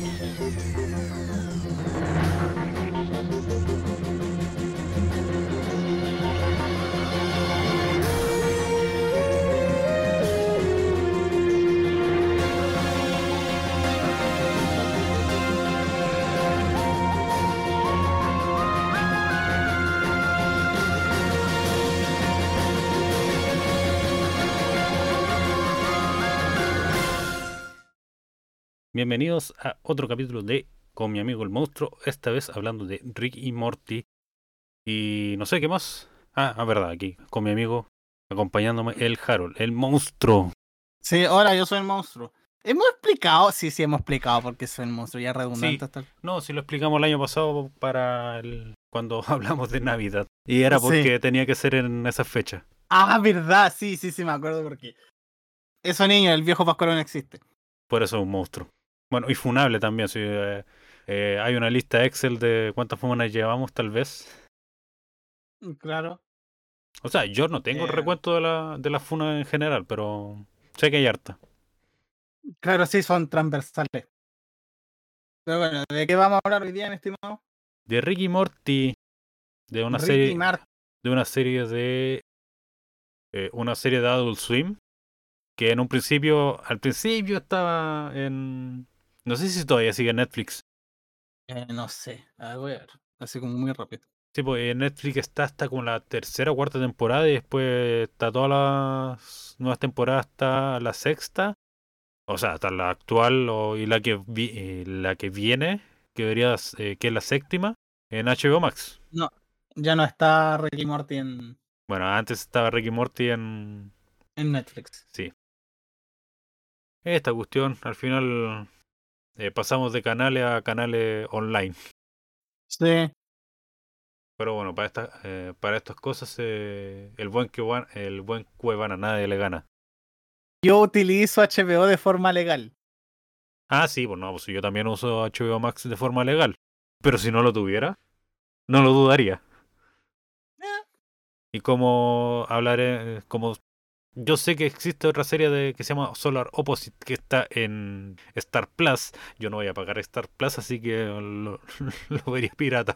Yeah. Bienvenidos a otro capítulo de Con mi amigo el monstruo, esta vez hablando de Rick y Morty. Y no sé qué más. Ah, ah, verdad, aquí, con mi amigo, acompañándome el Harold, el monstruo. Sí, ahora yo soy el monstruo. Hemos explicado, sí, sí, hemos explicado por qué soy el monstruo, ya redundante. Sí. hasta el- No, si lo explicamos el año pasado para el, cuando hablamos de Navidad. Y era porque tenía que ser en esa fecha. Ah, verdad, sí, sí, sí, me acuerdo porque. Eso niño, el viejo Pascual no existe. Por eso es un monstruo. Bueno, y funable también. Si, eh, eh, hay una lista Excel de cuántas funas llevamos, tal vez. Claro. O sea, yo no tengo el Eh. recuento de la, de las funas en general, pero sé que hay harta. Claro, sí, son transversales. Pero bueno, ¿de qué vamos a hablar hoy día, mi estimado? De Ricky Morty. De una Ricky serie. Martin. De una serie de. eh, una serie de Adult Swim. Que en un principio. Al principio estaba en. No sé si todavía sigue Netflix. Eh, no sé, a ver, voy a ver. Así como muy rápido. Sí, pues en Netflix está hasta como la tercera o cuarta temporada y después está todas las nuevas temporadas hasta la sexta. O sea, hasta la actual o, y la que vi- eh, la que viene, que debería, eh, que es la séptima, en HBO Max. Ya no está Ricky Morty en, Bueno, antes estaba Ricky Morty en... en Netflix. Sí. Esta cuestión, al final eh, pasamos de canales a canales online. Sí, Pero bueno, para, esta, eh, para estas cosas, eh, el buen que el buen Cuevana nadie le gana. yo utilizo HBO de forma legal. Ah, sí, pues no, pues yo también uso HBO Max de forma legal. Pero si no lo tuviera, no lo dudaría. Y como hablaré, como yo sé que existe otra serie de que se llama Solar Opposite que está en Star Plus, yo no voy a pagar Star Plus, así que lo, lo vería pirata.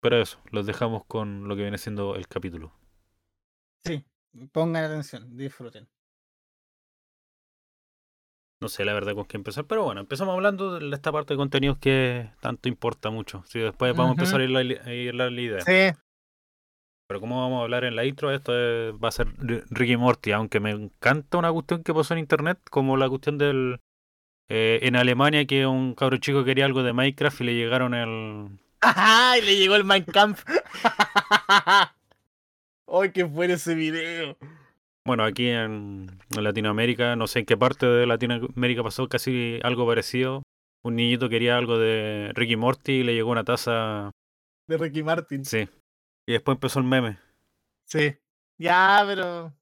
Pero eso, los dejamos con lo que viene siendo el capítulo. Sí, pongan atención, disfruten. No sé la verdad con qué empezar, pero bueno, empezamos hablando de esta parte de contenidos que tanto importa mucho. Si después vamos a empezar a ir la, a ir la idea. Sí, Pero como vamos a hablar en la intro, esto es- va a ser Ri- Ricky Morty, aunque me encanta una cuestión que pasó en internet, como la cuestión del eh, en Alemania que un cabro chico quería algo de Minecraft y le llegaron el ¡Ay! Le llegó el Minecraft. ¡Ay, qué fue ese video! bueno, aquí en Latinoamérica, no sé en qué parte de Latinoamérica pasó casi algo parecido. Un niñito quería algo de Ricky Morty y le llegó una taza, De Ricky Martin. sí. Y después empezó el meme. Sí. Ya, pero.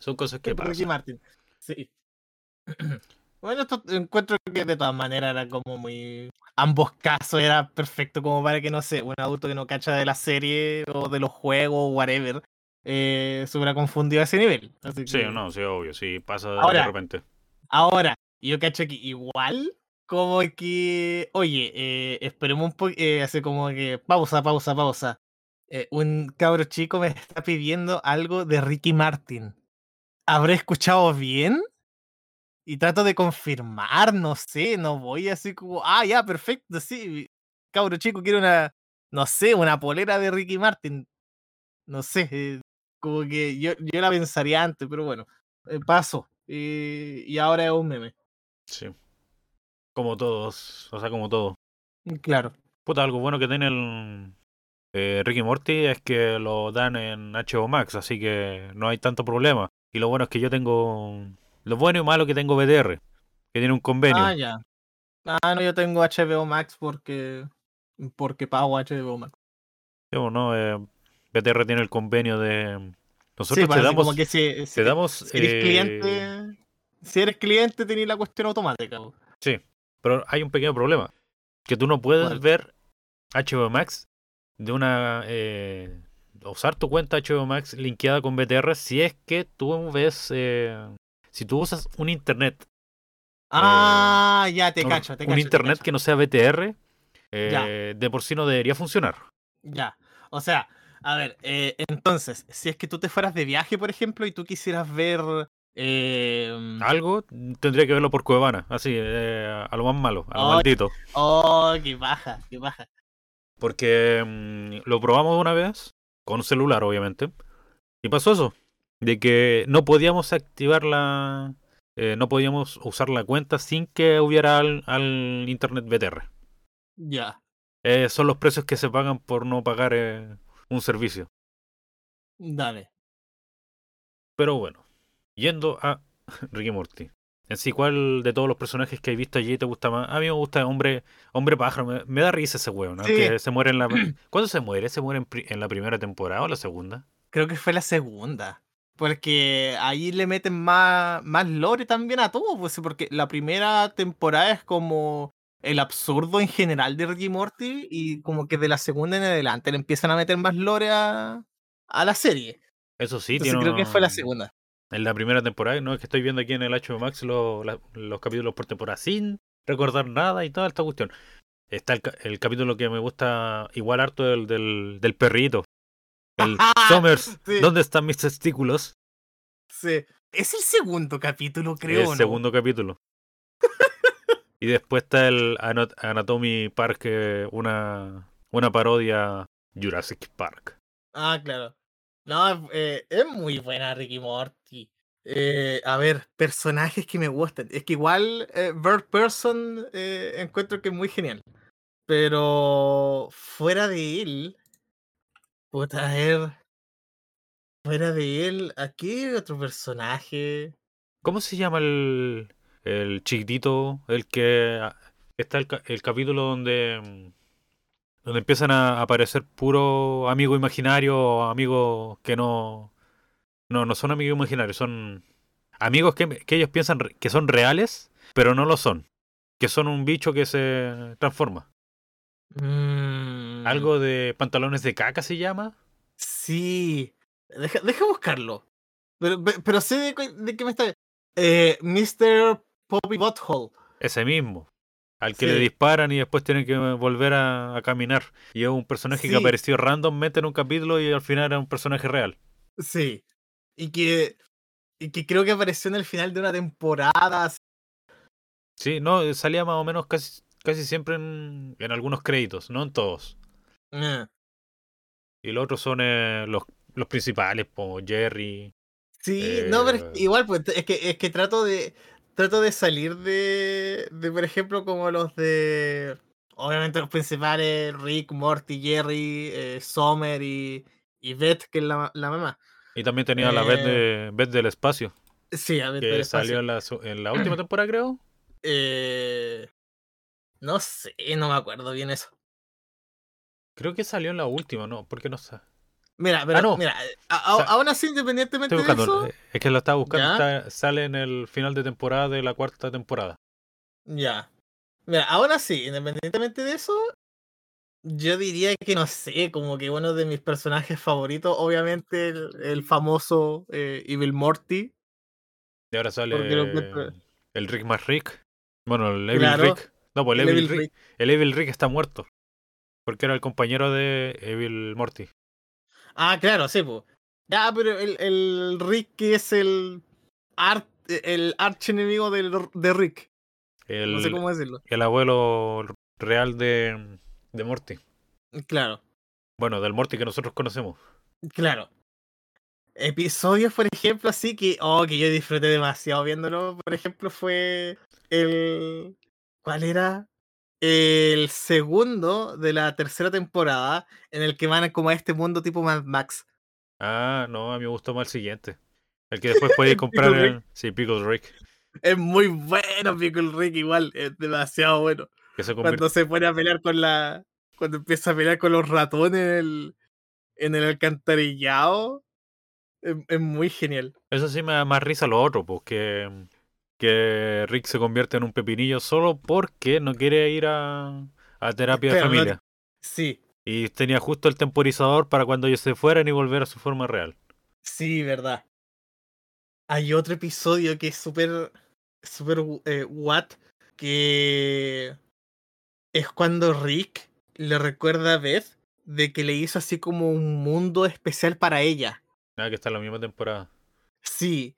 Son cosas que Ricky pasan. Martin. Sí. Bueno, esto encuentro que de todas maneras era como muy. Ambos casos era perfecto como para que, no sé, un adulto que no cacha de la serie o de los juegos o whatever eh, se hubiera confundido a ese nivel. Así Sí, que- no, sí, obvio, sí, pasa de Ahora- repente. Ahora, yo cacho que igual, como que, oye, eh, esperemos un poco, así como que, pausa, pausa, pausa. Eh, un cabro chico me está pidiendo algo de Ricky Martin. ¿Habré escuchado bien? Y trato de confirmar, no sé, no voy así como, ah, ya, perfecto, sí. Cabro chico quiere una, no sé, una polera de Ricky Martin. No sé, eh, como que yo, yo la pensaría antes, pero bueno, eh, paso. y ahora es un meme. Sí. Como todos, o sea, como todo. Claro. Puta, algo bueno que tiene el eh, Ricky Morty es que lo dan en HBO Max, así que no hay tanto problema. Y lo bueno es que yo tengo. Lo bueno y malo que tengo BTR, que tiene un convenio. Ah, ya. Ah, no, yo tengo HBO Max porque porque pago HBO Max. Sí, o ¿no? Eh, BTR tiene el convenio de. Nosotros te damos. como que si, si- te damos. si eres eh, cliente, si eres cliente tenés la cuestión automática. Sí, pero hay un pequeño problema. Que tú no puedes ¿Cuál? ver HBO Max de una... eh, usar tu cuenta HBO Max linkeada con BTR si es que tú ves... eh, si tú usas un internet. Ah, Ah, ya, te cacho, te un cacho. te internet cacho. que no sea BTR, eh, de por sí no debería funcionar. Ya. O sea, a ver, eh, entonces, si es que tú te fueras de viaje, por ejemplo, y tú quisieras ver. Eh, Algo tendría que verlo por Cuevana, así, eh, a lo más malo, a lo Ay. maldito. Oh, qué baja, qué baja. Porque mm, lo probamos una vez, con un celular obviamente, y pasó eso, de que no podíamos activar la... eh, no podíamos usar la cuenta sin que hubiera al, al internet BTR. Ya. Eh, son los precios que se pagan por no pagar eh, un servicio. Dale. Pero bueno, yendo a Ricky Morty. En sí, ¿cuál de todos los personajes que he visto allí te gusta más? A mí me gusta Hombre, hombre Pájaro, me, me da risa ese weón, ¿no? Sí. Que se muere en la... ¿Cuándo se muere? ¿Se muere en, la primera temporada o la segunda? Creo que fue la segunda. Porque ahí le meten más, más lore también a todo. Pues, porque la primera temporada es como el absurdo en general de Ricky Morty. Y como que de la segunda en adelante le empiezan a meter más lore a, a la serie. Eso sí, Entonces tiene creo que fue la un- segunda. En la primera temporada, no es que estoy viendo aquí en el HBO Max lo- la- los capítulos por temporada sin recordar nada y toda esta cuestión. Está el, ca- el capítulo que me gusta igual harto del, del, del perrito. El Summers, Sí. ¿dónde están mis testículos? Sí. Es el segundo capítulo, creo. el ¿no? segundo capítulo. y después está el Anat- Anatomy Park, una, una parodia Jurassic Park. Ah, claro. No, eh, es muy buena Ricky Morty. Eh, a ver, personajes que me gustan. Es que igual eh, Bird Person eh, encuentro que es muy genial. Pero fuera de él, puta, a ver. Fuera de él, ¿a qué otro personaje? ¿Cómo se llama el, el chiquitito? El que ah, está el, el capítulo donde, mm, donde empiezan a aparecer puro amigo imaginario o amigos que no, no, no son amigos imaginarios, son amigos que, que ellos piensan que son reales, pero no lo son. Que son un bicho que se transforma. Mm, Algo de pantalones de caca se llama. Sí. Deja, deja buscarlo. Pero, pe- pero sé de, de qué me está. Eh, Mr. Poppy Butthole. Ese mismo. Al que le disparan y después tienen que volver a, a caminar. Y es un personaje que apareció randommente en un capítulo y al final era un personaje real. Sí. Y que, y que creo que apareció en el final de una temporada. así. Sí, no, salía más o menos casi, casi siempre en, en algunos créditos, no en todos. Eh, Y los otros son eh, los, los principales, como Jerry. Sí, no, pero es Eh. igual, pues es que, es que trato de. Trato de salir de. de, por ejemplo, como los de. Obviamente los principales, Rick, Morty, Jerry, eh, Summer y. y Beth, que es la, la mamá. Y también tenía la Eh. de Beth del espacio, Sí, a Beth que del espacio. salió en la, en la última temporada, creo. Eh, no sé, no me acuerdo bien eso. Creo que salió en la última, ¿no? Porque no sé. Mira, pero no. mira, a- a- aún así, independientemente de eso, eh, Es que lo estaba buscando. Sale en el final de temporada de la cuarta temporada. ya. Mira, aún así, independientemente de eso, yo diría que no sé, como que uno de mis personajes favoritos, obviamente el, el famoso eh, Evil Morty. Y ahora sale lo el Rick más Rick. Bueno, el Evil Claro, Rick. No, pues el, el Evil, Evil Rick. El Evil Rick está muerto. Porque era el compañero de Evil Morty. Ah, claro, sí, pues. Ya, pero el, el Rick que es el art, el archienemigo del, de Rick. El, No sé cómo decirlo. el abuelo real de, de Morty. Claro. Bueno, del Morty que nosotros conocemos. Claro. Episodios, por ejemplo, así que, oh, que yo disfruté demasiado viéndolo, por ejemplo, fue el... ¿Cuál era? El segundo de la tercera temporada, en el que van como a este mundo tipo Mad Max. Ah, no, a mí me gustó más el siguiente. El que después El comprar Pickle. Sí, Pickle Rick. Es muy bueno, Pickle Rick, igual, es demasiado bueno. Se. Cuando se pone a pelear con la... Cuando empieza a pelear con los ratones en el, en el alcantarillado, es, es muy genial. Eso sí me da más risa lo otro, pues que, Rick se convierte en un pepinillo solo porque no quiere ir a, a terapia de no familia. Sí, Y tenía justo el temporizador para cuando ellos se fueran y volver a su forma real. Sí, verdad. Hay otro episodio que es súper, súper, eh, what, que es cuando Rick le recuerda a Beth de que le hizo así como un mundo especial para ella. Nada, que está en la misma temporada. Sí.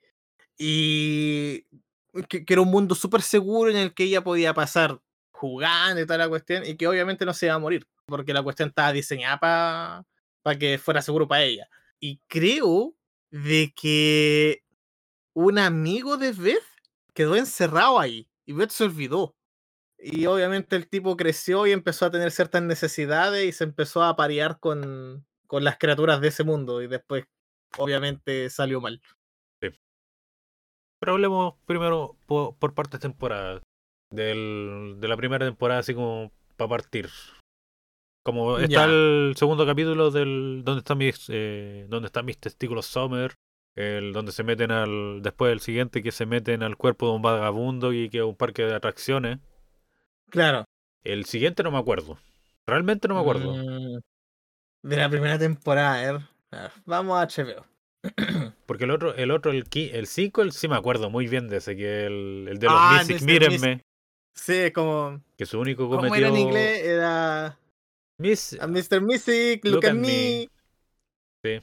Y que, que era un mundo súper seguro en el que ella podía pasar jugando y toda la cuestión, y que obviamente no se iba a morir, porque la cuestión estaba diseñada para que fuera seguro para ella. Y creo de que un amigo de Beth quedó encerrado ahí, y Beth se olvidó. Y obviamente el tipo creció y empezó a tener ciertas necesidades y se empezó a parear con, con las criaturas de ese mundo, y después obviamente salió mal. Pero hablemos primero por, por partes temporadas. Del, de la primera temporada, así como para partir. Como está Ya. el segundo capítulo del donde están mis eh, donde están mis testículos Summer, el donde se meten al después del siguiente que se meten al cuerpo de un vagabundo y que es un parque de atracciones. Claro. El siguiente no me acuerdo. Realmente no me acuerdo. Mm, De la primera temporada, ver, Vamos a HBO. Porque el otro, el otro, el ki- el 5, el sí me acuerdo muy bien de ese, que el, el de los Ah, Mythic, mírenme, Sí, es como. que su único ¿Cómo cometido era en inglés? Era. Miss, A Mr. Mystic, look, at me. Sí.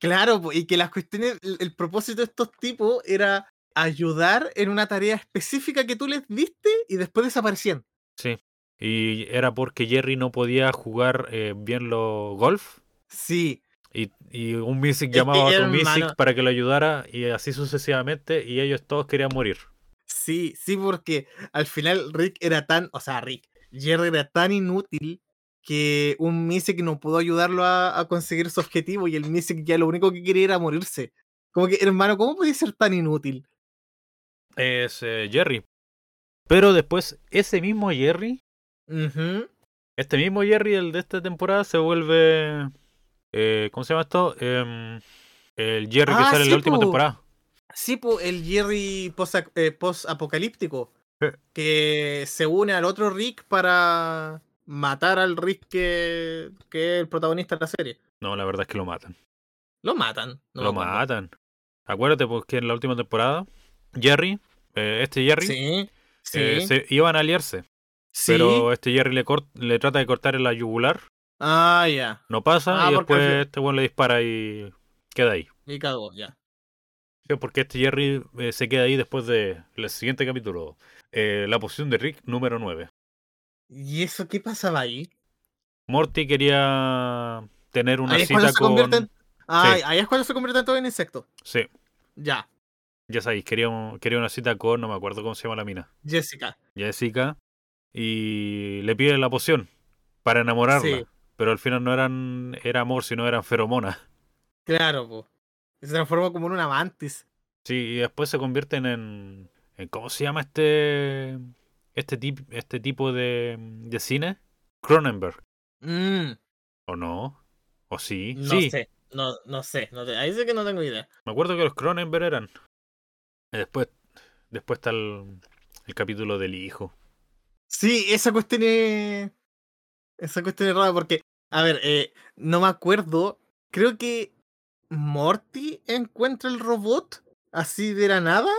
Claro, y que las cuestiones. El, el propósito de estos tipos era ayudar en una tarea específica que tú les diste y después desaparecían. Sí. Y era porque Jerry no podía jugar eh, bien los golf. Sí. Y, y un que, llamaba a otro Mythic para que lo ayudara. Y así sucesivamente. Y ellos todos querían morir. Sí, sí, porque al final Rick era tan, o sea, Rick, Jerry era tan inútil que un Mystic no pudo ayudarlo a, a conseguir su objetivo y el Mystic ya lo único que quería era morirse. Como que, hermano, ¿cómo podía ser tan inútil? Es eh, Jerry. Pero después, ese mismo Jerry, este mismo Jerry, el de esta temporada, se vuelve. Eh, ¿Cómo se llama esto? Em, el Jerry que Ah, sale en la última po. temporada. Sí, po, el Jerry post- eh, post-apocalíptico, que se une al otro Rick para matar al Rick que, que es el protagonista de la serie. No, la verdad es que lo matan. Lo matan. no lo matan. Acuérdate, porque en la última temporada, Jerry, eh, este Jerry, Sí, sí, eh, se iban a aliarse. sí. Pero este Jerry le, le trata de cortar la yugular, Ah, ya. no pasa, Ah, y después este weón le dispara y queda ahí. Y cagó, ya. Porque este Jerry eh, se queda ahí después de el siguiente capítulo. eh, la posición de Rick número 9. ¿Y eso qué pasaba ahí? Morty quería tener una ahí es cuando cita con... convierten. Ah, Sí. ahí es cuando se convierten todos en insectos. Sí, Ya, ya sabéis, quería, un- quería una cita con, no me acuerdo cómo se llama la mina. Jessica. Jessica. Y le pide la poción para enamorarla. Sí. Pero al final no eran era amor, sino eran feromonas. Claro, po. Se transforma como en una mantis. Sí, y después se convierten en, en ¿cómo se llama este este tip, este tipo de, de cine? Cronenberg, Mm, ¿o no? ¿O sí? no sí, sé. No, no sé. No te- Ahí sí que no tengo idea. me acuerdo que los Cronenberg eran. Después después está el, el capítulo del hijo. Sí, esa cuestión es. Esa cuestión es rara porque. A ver, eh, no me acuerdo. Creo que Morty encuentra el robot así de la nada.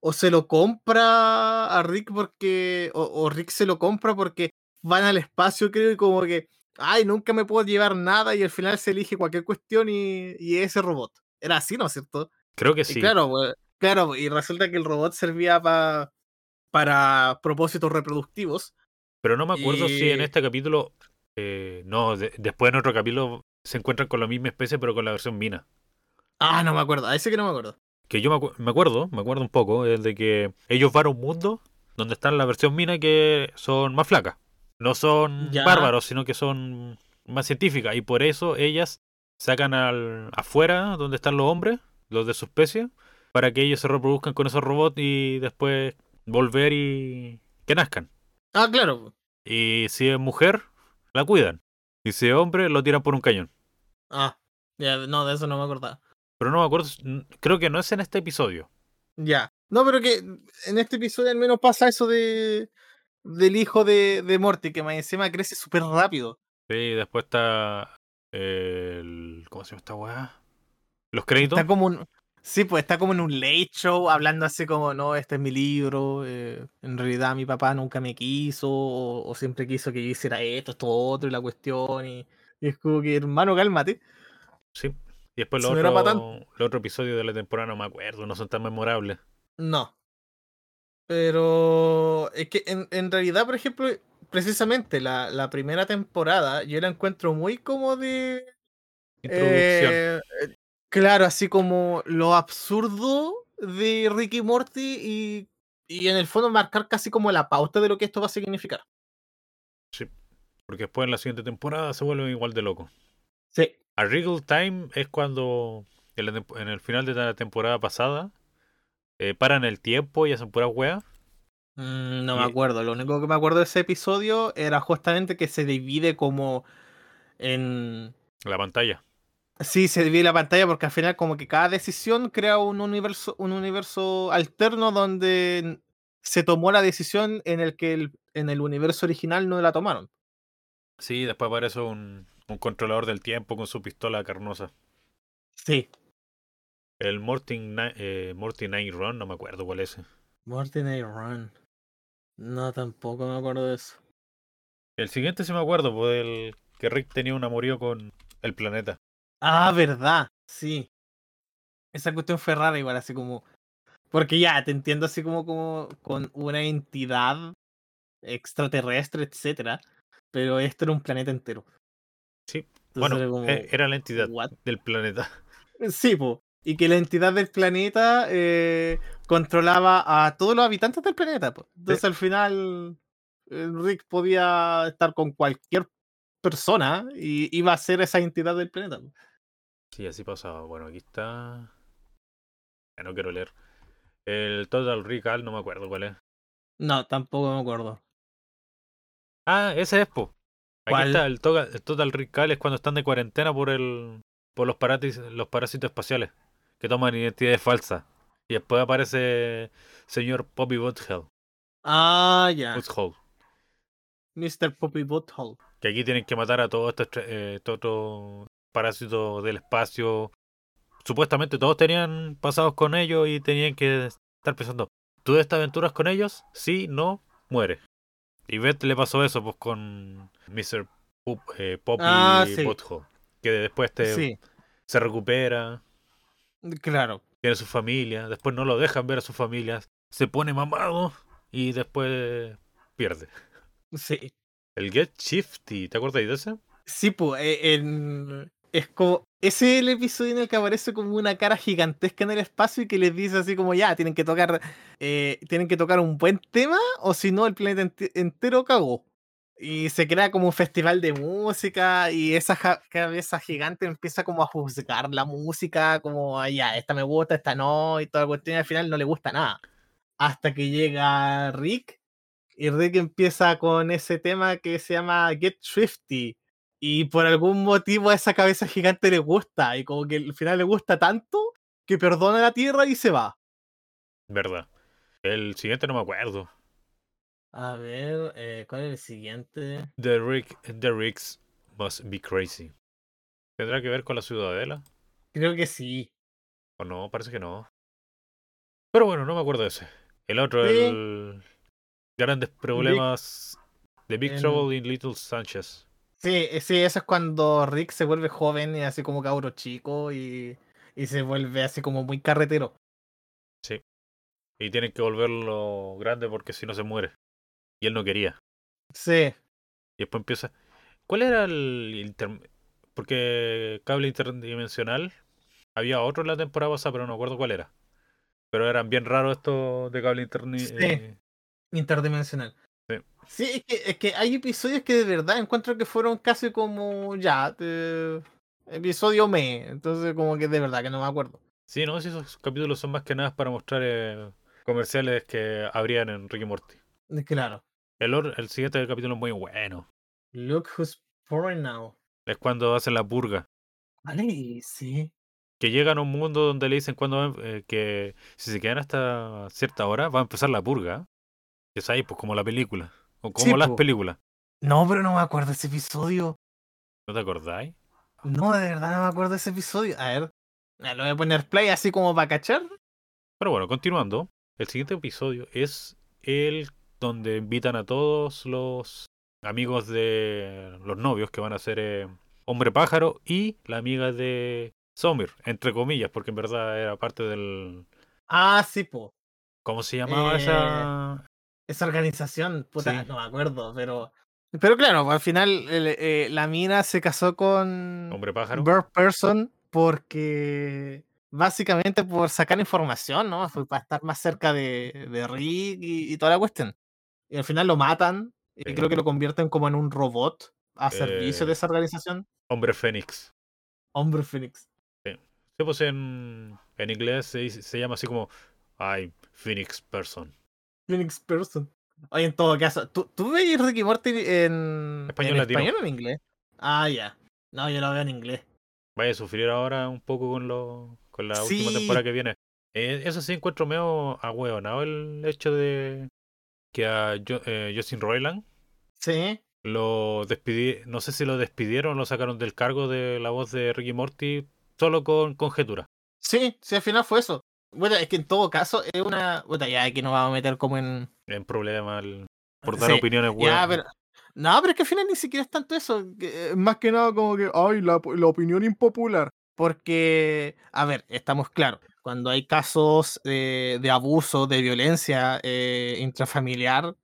O se lo compra a Rick porque. O, o Rick se lo compra porque van al espacio, creo, y como que. Ay, nunca me puedo llevar nada. Y al final se elige cualquier cuestión y, y ese robot. Era así, ¿no es cierto? Creo que Y sí. claro, pues, claro, y resulta que el robot servía pa- para propósitos reproductivos. Pero no me acuerdo si en este capítulo. Eh, no, de- después en otro capítulo se encuentran con la misma especie, pero con la versión mina. Ah, no me acuerdo, a ese que no me acuerdo. Que yo me, acu- me acuerdo, me acuerdo un poco, es de que ellos van a un mundo donde están la versión mina que son más flacas. No son Ya. bárbaros, sino que son más científicas. Y por eso ellas sacan al afuera donde están los hombres, los de su especie, para que ellos se reproduzcan con esos robots y después volver y que nazcan. Ah, claro. Y si es mujer, la cuidan. Y si es hombre, lo tiran por un cañón. Ah, ya, no, de eso no me acordaba. Pero no me acuerdo, creo que no es en este episodio. Ya. No, pero que en este episodio al menos pasa eso de del hijo de, de Morty, que más encima crece súper rápido. Sí, después está el... ¿Cómo se llama esta weá? Los créditos. Está como un. Sí, pues está como en un late show hablando así como, no, este es mi libro, eh, en realidad mi papá nunca me quiso o, o siempre quiso que yo hiciera esto, esto, otro y la cuestión y, y es como que, hermano, cálmate. Sí. Y después los no los otros episodios de la temporada no me acuerdo, no son tan memorables. No. Pero es que en, en realidad, por ejemplo, precisamente la, la primera temporada yo la encuentro muy como de... Introducción. eh, claro, así como lo absurdo de Ricky Morty y, y en el fondo marcar casi como la pauta de lo que esto va a significar. Sí. Porque después en la siguiente temporada se vuelven igual de locos. Sí. A Wriggle Time es cuando en, la tempo- en el final de la temporada pasada eh, paran el tiempo y hacen pura wea. Mm, no me acuerdo. Lo único que me acuerdo de ese episodio era justamente que se divide como en... La pantalla. Sí, se divide la pantalla porque al final como que cada decisión crea un universo, un universo alterno donde se tomó la decisión en el que el, en el universo original no la tomaron. Sí, después aparece un, un controlador del tiempo con su pistola carnosa. Sí. El Morty, Ni- eh, Morty Night Run, no me acuerdo cuál es. Morty Night Run. No, tampoco me acuerdo de eso. El siguiente sí me acuerdo, pues el que Rick tenía un amorío con el planeta. Ah, verdad, sí. Esa cuestión fue rara igual, así como... Porque ya, te entiendo así como, como con una entidad extraterrestre, etcétera. Pero esto era un planeta entero. Sí, Entonces bueno, era como, e- era la entidad "What?". del planeta. Sí, po. Y que la entidad del planeta eh, controlaba a todos los habitantes del planeta. po. Entonces al final Rick podía estar con cualquier persona y iba a ser esa entidad del planeta. po. Sí, así pasaba. Bueno, aquí está. Ya no quiero leer. El Total Recall, no me acuerdo cuál es. No, tampoco me acuerdo. Ah, ese es, po. Aquí ¿Cuál? está, el, toga- el Total Recall es cuando están de cuarentena por el por los parásitos, los parásitos espaciales que toman identidades falsas. Y después aparece señor Poppy Butthole, Ah, ya. Butthole, Mr. Poppy Butthole. que aquí tienen que matar a todos estos, eh, otros parásitos del espacio. Supuestamente todos tenían pasados con ellos y tenían que estar pensando, ¿tú de estas aventuras con ellos? Sí, no, muere. Y Beth le pasó eso pues con Mr. Eh, Poppy Ah, sí. Que después te, Sí, se recupera, claro. tiene su familia, después no lo dejan ver a sus familias, se pone mamado y después pierde. Sí. El Get Shifty, ¿te acuerdas de ese? Sí, pues, en... es como. Ese es el episodio en el que aparece como una cara gigantesca en el espacio y que les dice así como ya, tienen que tocar. eh, tienen que tocar un buen tema, o si no, el planeta ente- entero cagó. Y se crea como un festival de música, y esa ja- cabeza gigante empieza como a juzgar la música, como "Ah, ya, esta me gusta, esta no, y toda la cuestión, y al final no le gusta nada. Hasta que llega Rick y Rick empieza con ese tema que se llama Get Swifty. Y por algún motivo a esa cabeza gigante le gusta. Y como que al final le gusta tanto que perdona la tierra y se va. Verdad. El siguiente no me acuerdo. A ver, eh, ¿cuál es el siguiente? The Rick, The Ricks Must Be Crazy. ¿Tendrá que ver con la ciudadela? Creo que sí. ¿O no? Parece que no. Pero bueno, no me acuerdo de ese. El otro, Sí. el Grandes Problemas de Big en- Trouble in Little Sanchez. Sí, eh, sí, eso es cuando Rick se vuelve joven y así como cabro chico y, y se vuelve así como muy carretero. Y tienen que volverlo grande porque si no se muere. Y él no quería. Sí, Y después empieza. ¿Cuál era el inter- Porque cable interdimensional. Había otro en la temporada pasada, pero no me acuerdo cuál era. Pero eran bien raros estos de cable interni... Sí. eh, interdimensional. Sí. Es que, es que hay episodios que de verdad encuentro que fueron casi como ya, episodio me. Entonces como que de verdad que no me acuerdo. Sí, no, sí, esos capítulos son más que nada para mostrar eh, comerciales que habrían en Ricky Morty. Claro. El, siguiente capítulo es muy bueno. Look who's pouring now. Es cuando hacen la purga. Vale, sí. Que llegan a un mundo donde le dicen cuando que si se quedan hasta cierta hora va a empezar la purga. Es ahí, pues como la película. O como Sí, las po. películas. No, pero no me acuerdo ese episodio. ¿No te acordáis? No, de verdad no me acuerdo ese episodio. A ver. Lo voy a poner play así como para cachar. Pero bueno, continuando, el siguiente episodio es el donde invitan a todos los amigos de los novios que van a ser eh, Hombre Pájaro y la amiga de Somir, entre comillas, porque en verdad era parte del... Ah, sí, po. ¿Cómo se llamaba Eh, esa...? Esa organización, puta, Sí. no me acuerdo, pero. Pero claro, al final el- eh, la mina se casó con Hombre Pájaro. Bird Person porque. Básicamente por sacar información, ¿no? Fue para estar más cerca de, de Rick y, y toda la cuestión. Y al final lo matan y creo que lo convierten como en un robot a servicio de Eh. esa organización. Hombre Fénix. Hombre Phoenix. Sí, pues en, en inglés se, dice- se llama así como I'm Phoenix Person. Phoenix Person. Oye, en todo caso, ¿tú, tú Ricky Morty en Español en latino. español o en inglés? Ah, ya. No, yo lo veo en inglés. Vaya a sufrir ahora un poco con lo con la última temporada que viene. Eh, eso sí encuentro medio ahueonado el hecho de que a Jo- eh, Justin Roiland Sí. lo despidi no sé si lo despidieron o lo sacaron del cargo de la voz de Ricky Morty solo con conjetura. Sí, sí, al final fue eso. Bueno, es que en todo caso es una. Bueno, ya aquí nos vamos a meter como en. En problema el- por dar Sí, opiniones Ya, hueonas. pero. No, pero es que al final ni siquiera es tanto eso. eh, más que nada como que, ay, la, la opinión impopular. Porque, a ver, estamos claros. Cuando hay casos eh, de abuso, de violencia eh, intrafamiliar,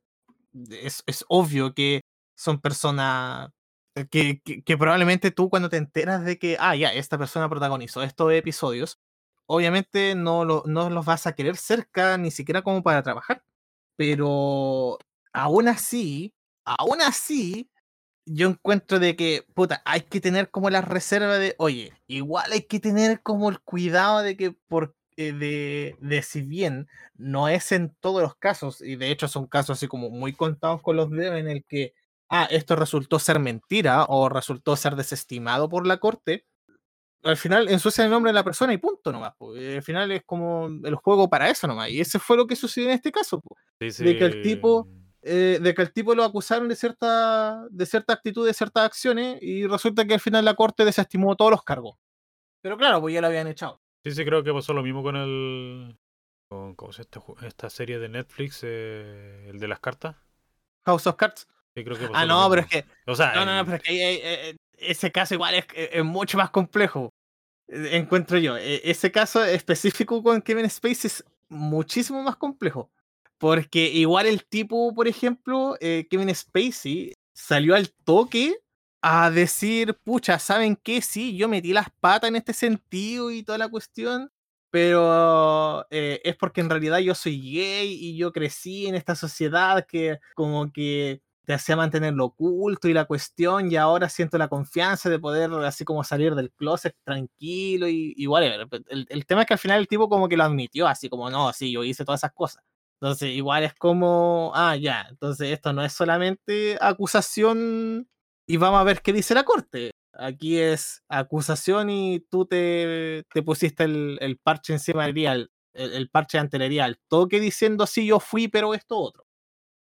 es, es obvio que son personas que, que, que probablemente tú cuando te enteras de que, ah, ya, esta persona protagonizó estos episodios, obviamente no, lo, no los vas a querer cerca ni siquiera como para trabajar. Pero aún así, aún así, yo encuentro de que, puta, hay que tener como la reserva de, oye, igual hay que tener como el cuidado de que por eh, de, de si bien no es en todos los casos, y de hecho son casos así como muy contados con los dedos en el que, ah, esto resultó ser mentira o resultó ser desestimado por la corte, al final ensucia el nombre de la persona y punto nomás. po. Al final es como el juego para eso nomás. Y ese fue lo que sucedió en este caso. Sí, de que el tipo-. Eh, de que el tipo lo acusaron de cierta, de cierta actitud, de ciertas acciones, y resulta que al final la corte desestimó todos los cargos. Pero claro, pues ya lo habían echado. Sí, sí, creo que pasó lo mismo con el. Con, ¿Cómo se llama esta, esta serie de Netflix? eh, el de las cartas. House of Cards. Creo que Ah, no, pero es que O sea, No, no, no, pero es que ahí- eh, ese caso igual es, es- es mucho más complejo. eh, Encuentro yo. E- Ese caso específico con Kevin Spacey es muchísimo más complejo. Porque igual el tipo, por ejemplo, eh, Kevin Spacey, salió al toque a decir, pucha, ¿saben qué? Sí, yo metí las patas en este sentido y toda la cuestión, pero eh, es porque en realidad yo soy gay y yo crecí en esta sociedad que como que te hacía mantenerlo oculto y la cuestión, y ahora siento la confianza de poder así como salir del closet tranquilo y, y whatever. El, el tema es que al final el tipo como que lo admitió, así como, no, sí, yo hice todas esas cosas. Entonces, igual es como, ah, ya, entonces esto no es solamente acusación y vamos a ver qué dice la corte. Aquí es acusación y tú te, te pusiste el, el parche encima del día, el, el parche ante el día, al toque diciendo, sí, yo fui, pero esto otro.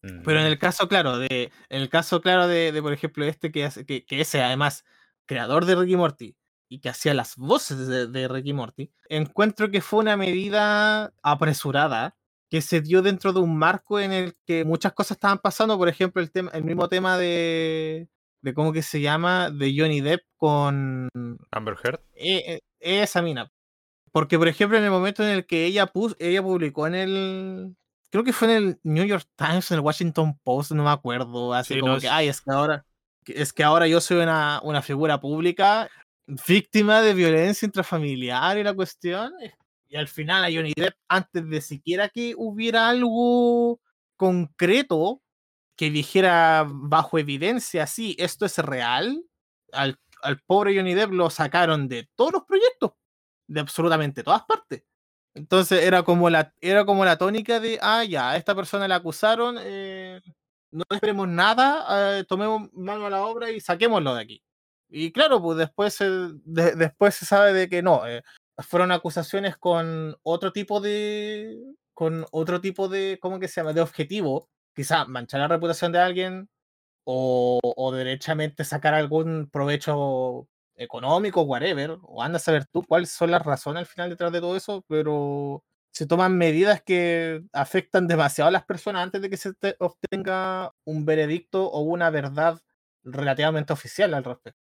Pero en el caso, claro, de, en el caso, claro, de, de, por ejemplo, este que, hace- que, que ese además creador de Ricky Morty y que hacía las voces de, de Ricky Morty, encuentro que fue una medida apresurada que se dio dentro de un marco en el que muchas cosas estaban pasando, por ejemplo, el, tema, el mismo tema de, de cómo que se llama, de Johnny Depp con Amber Heard. e- e- esa mina. Porque, por ejemplo, en el momento en el que ella, pus, ella publicó en el. Creo que fue en el New York Times, en el Washington Post, no me acuerdo. Así Sí, como no, que, ay, es que ahora. Es que ahora yo soy una, una figura pública, víctima de violencia intrafamiliar y la cuestión. Y al final a Johnny Depp, antes de siquiera que hubiera algo concreto que dijera bajo evidencia, sí, esto es real, al, al pobre Johnny Depp lo sacaron de todos los proyectos, de absolutamente todas partes. Entonces era como la, era como la tónica de, ah, ya, a esta persona la acusaron, eh, no esperemos nada, eh, tomemos mano a la obra y saquémoslo de aquí. Y claro, pues después de- después se sabe de que no, eh, fueron acusaciones con otro tipo de, con otro tipo de, ¿cómo que se llama? De objetivo, quizá manchar la reputación de alguien o, o derechamente sacar algún provecho económico, whatever, o anda a saber tú cuáles son las razones al final detrás de todo eso, pero se toman medidas que afectan demasiado a las personas antes de que se obtenga un veredicto o una verdad relativamente oficial al respecto.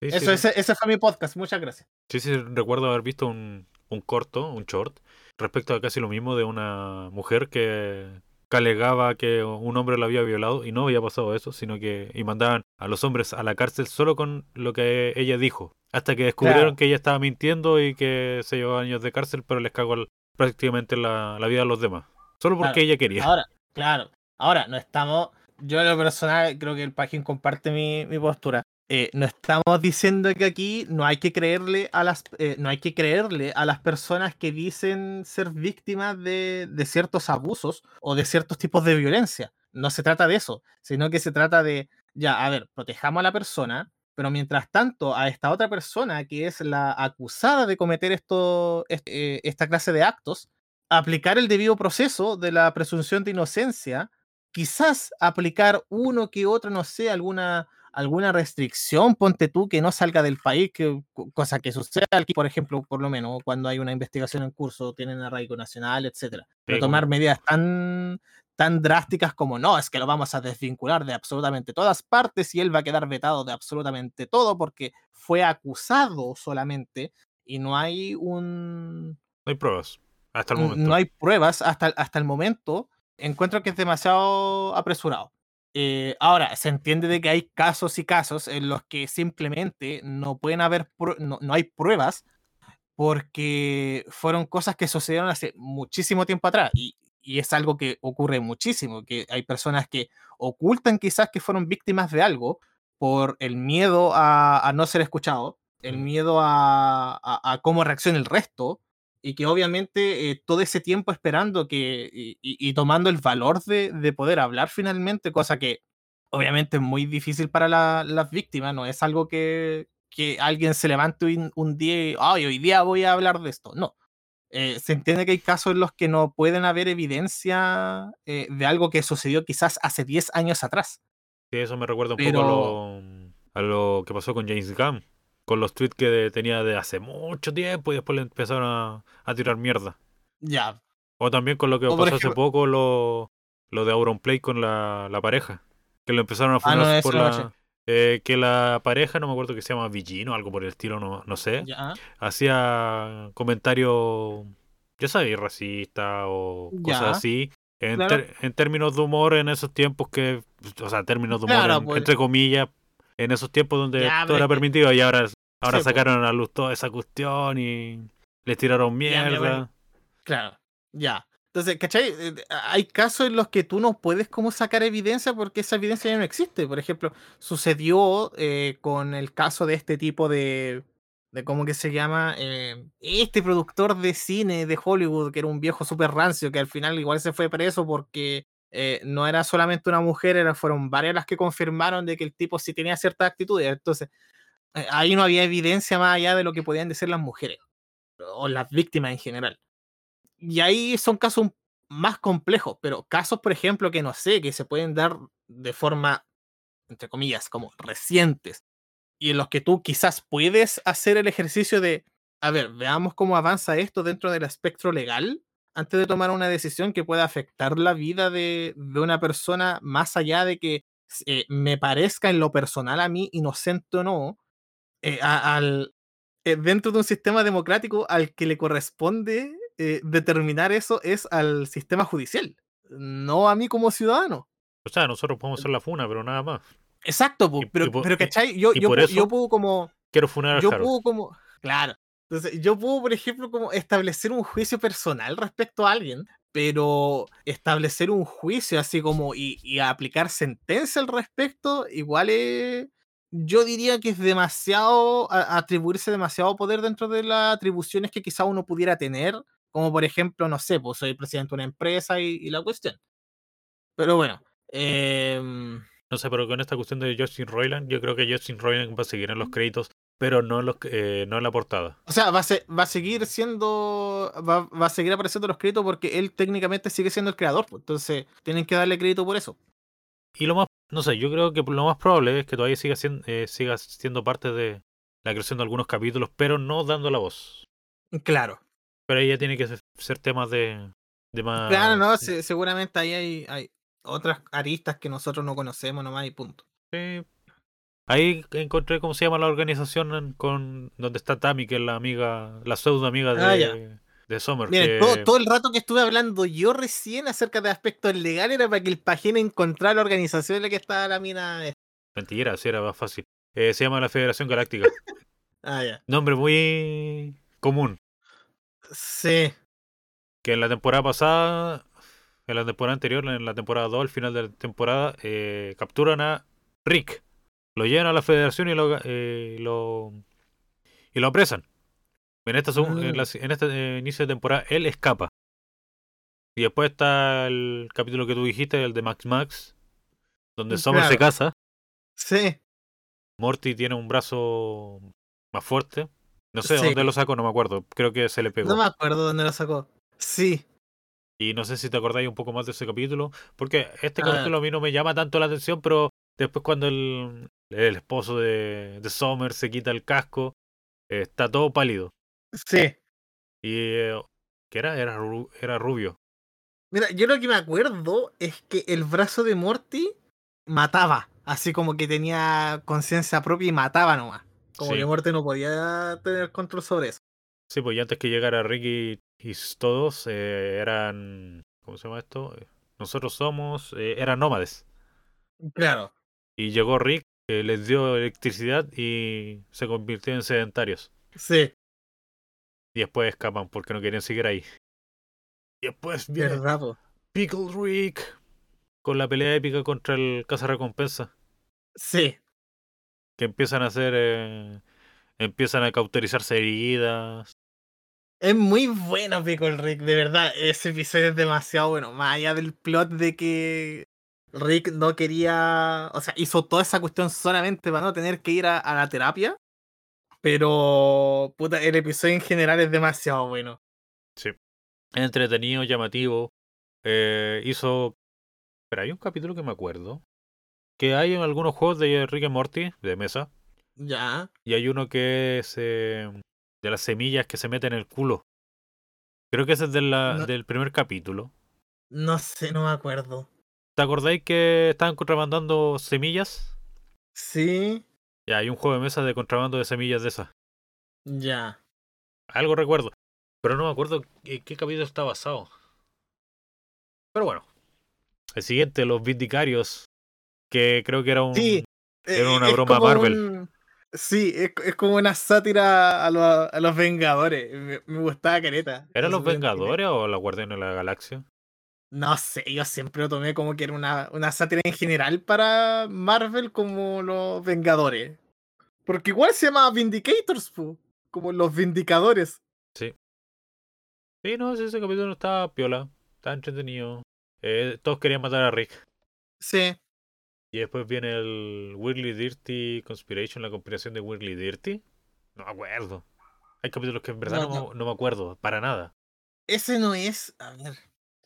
Eso, Ese, ese, fue mi podcast, muchas gracias. Sí, sí, recuerdo haber visto un, un corto, un short, respecto a casi lo mismo de una mujer que alegaba que un hombre la había violado y no había pasado eso, sino que y mandaban a los hombres a la cárcel solo con lo que ella dijo, hasta que descubrieron que ella estaba mintiendo y que se llevaba años de cárcel, pero les cagó prácticamente la, vida a los demás, solo porque ella quería. Ahora, claro, ahora no estamos, yo en lo personal creo que el Pagín comparte mi, mi postura. Eh, no estamos diciendo que aquí no hay que creerle a las eh, no hay que creerle a las personas que dicen ser víctimas de, de, ciertos abusos o de ciertos tipos de violencia. No se trata de eso, sino que se trata de ya, a ver, protejamos a la persona, pero mientras tanto a esta otra persona que es la acusada de cometer esto, eh, esta clase de actos, aplicar el debido proceso de la presunción de inocencia, quizás aplicar uno que otro, no sé, alguna alguna restricción, ponte tú, que no salga del país, que, cosa que sucede aquí, por ejemplo, por lo menos cuando hay una investigación en curso, tienen arraigo nacional, etcétera. Pero tomar medidas tan, tan drásticas como no, es que lo vamos a desvincular de absolutamente todas partes y él va a quedar vetado de absolutamente todo porque fue acusado solamente y no hay un... No hay pruebas hasta el momento. No hay pruebas hasta, hasta el momento. Encuentro que es demasiado apresurado. Eh, ahora, se entiende de que hay casos y casos en los que simplemente no pueden haber, no, hay pruebas porque fueron cosas que sucedieron hace muchísimo tiempo atrás y, es algo que ocurre muchísimo, que hay personas que ocultan quizás que fueron víctimas de algo por el miedo a, no ser escuchado, el miedo a, a cómo reacciona el resto, y que obviamente eh, todo ese tiempo esperando que y, tomando el valor de, de, poder hablar finalmente, cosa que obviamente es muy difícil para las víctimas, no es algo que, que alguien se levante un, día y hoy día voy a hablar de esto, no. Eh, se entiende que hay casos en los que no pueden haber evidencia eh, de algo que sucedió quizás hace 10 años atrás. Sí, eso me recuerda un poco a lo, a lo que pasó con James Gunn con los tweets que tenía de hace mucho tiempo y después le empezaron a, tirar mierda. Ya. O también con lo que pasó hace poco, lo, lo de Auronplay con la, la, pareja. Que lo empezaron a fundar ah, por la. Eh, que la pareja, no me acuerdo que se llama Villino, algo por el estilo, no, no sé. Hacía comentarios, ya sabéis, racista o cosas así. En, en, términos de humor en esos tiempos que, o sea, términos de humor pues. entre comillas, en esos tiempos donde todo era permitido y ahora, ahora sacaron a la luz toda esa cuestión y les tiraron mierda. claro, ya. Entonces, ¿cachai? Eh, hay casos en los que tú no puedes como sacar evidencia porque esa evidencia ya no existe. Por ejemplo, sucedió eh, con el caso de este tipo de, de cómo que se llama, eh, este productor de cine de Hollywood, que era un viejo súper rancio, que al final igual se fue preso porque eh, no era solamente una mujer, era, fueron varias las que confirmaron de que el tipo sí tenía ciertas actitudes. Entonces, eh, ahí no había evidencia más allá de lo que podían decir las mujeres o las víctimas en general. Y ahí son casos más complejos, pero casos, por ejemplo, que no sé, que se pueden dar de forma, entre comillas, como recientes, y en los que tú quizás puedes hacer el ejercicio de, a ver, veamos cómo avanza esto dentro del espectro legal antes de tomar una decisión que pueda afectar la vida de, una persona más allá de que eh, me parezca en lo personal a mí inocente o no, eh, al, eh, dentro de un sistema democrático al que le corresponde determinar eso es al sistema judicial, no a mí como ciudadano. O sea, nosotros podemos ser la funa, pero nada más. Exacto, pero, pero ¿cachai? Yo, yo, yo, puedo como... Quiero funar Yo puedo como... Claro, entonces, yo puedo, por ejemplo, como establecer un juicio personal respecto a alguien, pero establecer un juicio así como y, aplicar sentencia al respecto, igual es, yo diría que es demasiado, atribuirse demasiado poder dentro de las atribuciones que quizá uno pudiera tener, como por ejemplo, no sé, pues soy presidente de una empresa y, la cuestión. Pero bueno. Em, no sé, pero con esta cuestión de Justin Roiland, yo creo que Justin Roiland va a seguir en los créditos pero no en, los, eh, no en la portada. O sea, va a, va a seguir siendo. Va, va, a seguir apareciendo los créditos porque él técnicamente sigue siendo el creador. Pues, entonces, tienen que darle crédito por eso. Y lo más. No sé, yo creo que lo más probable es que todavía siga siendo, eh, siga siendo parte de, la creación de algunos capítulos, pero no dando la voz. Claro. Pero ahí ya tiene que ser, ser temas de, de más. Claro, no, se- seguramente ahí hay, hay otras aristas que nosotros no conocemos nomás y punto. Sí. Ahí encontré cómo se llama la organización con donde está Tami, que es la amiga, la pseudo amiga de, Ah, de Summer. Miren, que- todo, todo el rato que estuve hablando yo recién acerca de aspectos legales era para que el pagino encontrara la organización en la que estaba la mina. Mentira, sí era más fácil. Eh, se llama la Federación Galáctica. Ah, ya. Nombre muy común. Sí. Que en la temporada pasada, en la temporada anterior, en la temporada 2, al final de la temporada, eh, capturan a Rick. Lo llevan a la Federación y lo, eh, lo, y lo apresan. En, esta, segun- en, la- en este eh, inicio de temporada, él escapa. Y después está el capítulo que tú dijiste, el de Max Max, donde Summer se casa. Sí. Morty tiene un brazo más fuerte. No sé Sí. dónde lo sacó, no me acuerdo. Creo que se le pegó. No me acuerdo dónde lo sacó. Sí. Y no sé si te acordáis un poco más de ese capítulo. Porque este Ah. capítulo a mí no me llama tanto la atención, pero después cuando el, el esposo de, de Summer se quita el casco, eh, está todo pálido. Sí. Y eh, ¿qué era? Era, ru- era rubio. Mira, yo lo que me acuerdo es que el brazo de Morty mataba. Así como que tenía conciencia propia y mataba nomás. Como Sí. que Morty no podía tener control sobre eso. Sí, pues y antes que llegara Ricky y todos eh, eran... ¿Cómo se llama esto? Nosotros somos... eh, eran nómades. Claro. Y llegó Rick, eh, les dio electricidad y se convirtió en sedentarios. Sí, Y después escapan porque no querían seguir ahí. Y después viene. Pickle Rick con la pelea épica contra el recompensa Sí. Que empiezan a hacer. eh, empiezan a cauterizarse heridas. Es muy bueno Pickle Rick, de verdad. Ese episodio es demasiado bueno. Más allá del plot de que Rick no quería. O sea, hizo toda esa cuestión solamente para no tener que ir a, a la terapia. Pero. Puta, el episodio en general es demasiado bueno. Entretenido, llamativo. eh, hizo. Pero hay un capítulo que me acuerdo. Que hay en algunos juegos de Rick y Morty, de mesa. Ya. Y hay uno que es eh, de las semillas que se meten en el culo. Creo que ese es de la- No. del primer capítulo. No sé, no me acuerdo. ¿Te acordáis que estaban contrabandando semillas? Sí. Ya, hay un juego de mesa de contrabando de semillas de esas. Ya. Algo recuerdo. Pero no me acuerdo en qué capítulo está basado. Pero bueno. El siguiente, los Vindicarios. Que creo que era un. Sí. Era Eh, una broma Marvel. un- Sí, es, es como una sátira a, los- a los Vengadores. Me, me gustaba Careta. ¿Eran los Vengadores o la Guardianes de la Galaxia? No sé, yo siempre lo tomé como que era una, una sátira en general para Marvel como los Vengadores. Porque igual se llama Vindicators, pu, como los Vindicadores. Sí, no, sí, ese capítulo estaba piola. Estaba entretenido. Eh, todos querían matar a Rick. Sí. Y después viene el Weirdly Dirty Conspiration, la conspiración de Weirdly Dirty. No me acuerdo. Hay capítulos que en verdad No, no, no. no me acuerdo, para nada. Ese no es, a ver,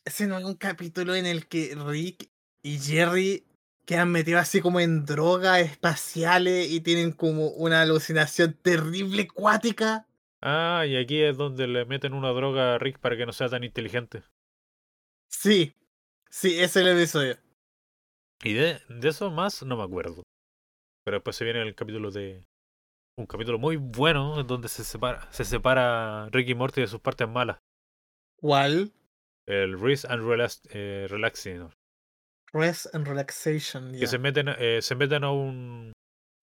ese no es un capítulo en el que Rick y Jerry quedan metidos así como en drogas espaciales y tienen como una alucinación terrible cuática. Ah, y aquí es donde le meten una droga a Rick para que no sea tan inteligente. Sí, sí, ese es el episodio. Y de, de eso más no me acuerdo. Pero después se viene el capítulo de. Un capítulo muy bueno en donde se separa, se separa Rick y Morty de sus partes malas. ¿Cuál? El Risk and Relax, eh, Relaxing. Rest and Relaxation. Que se meten, eh, se meten a un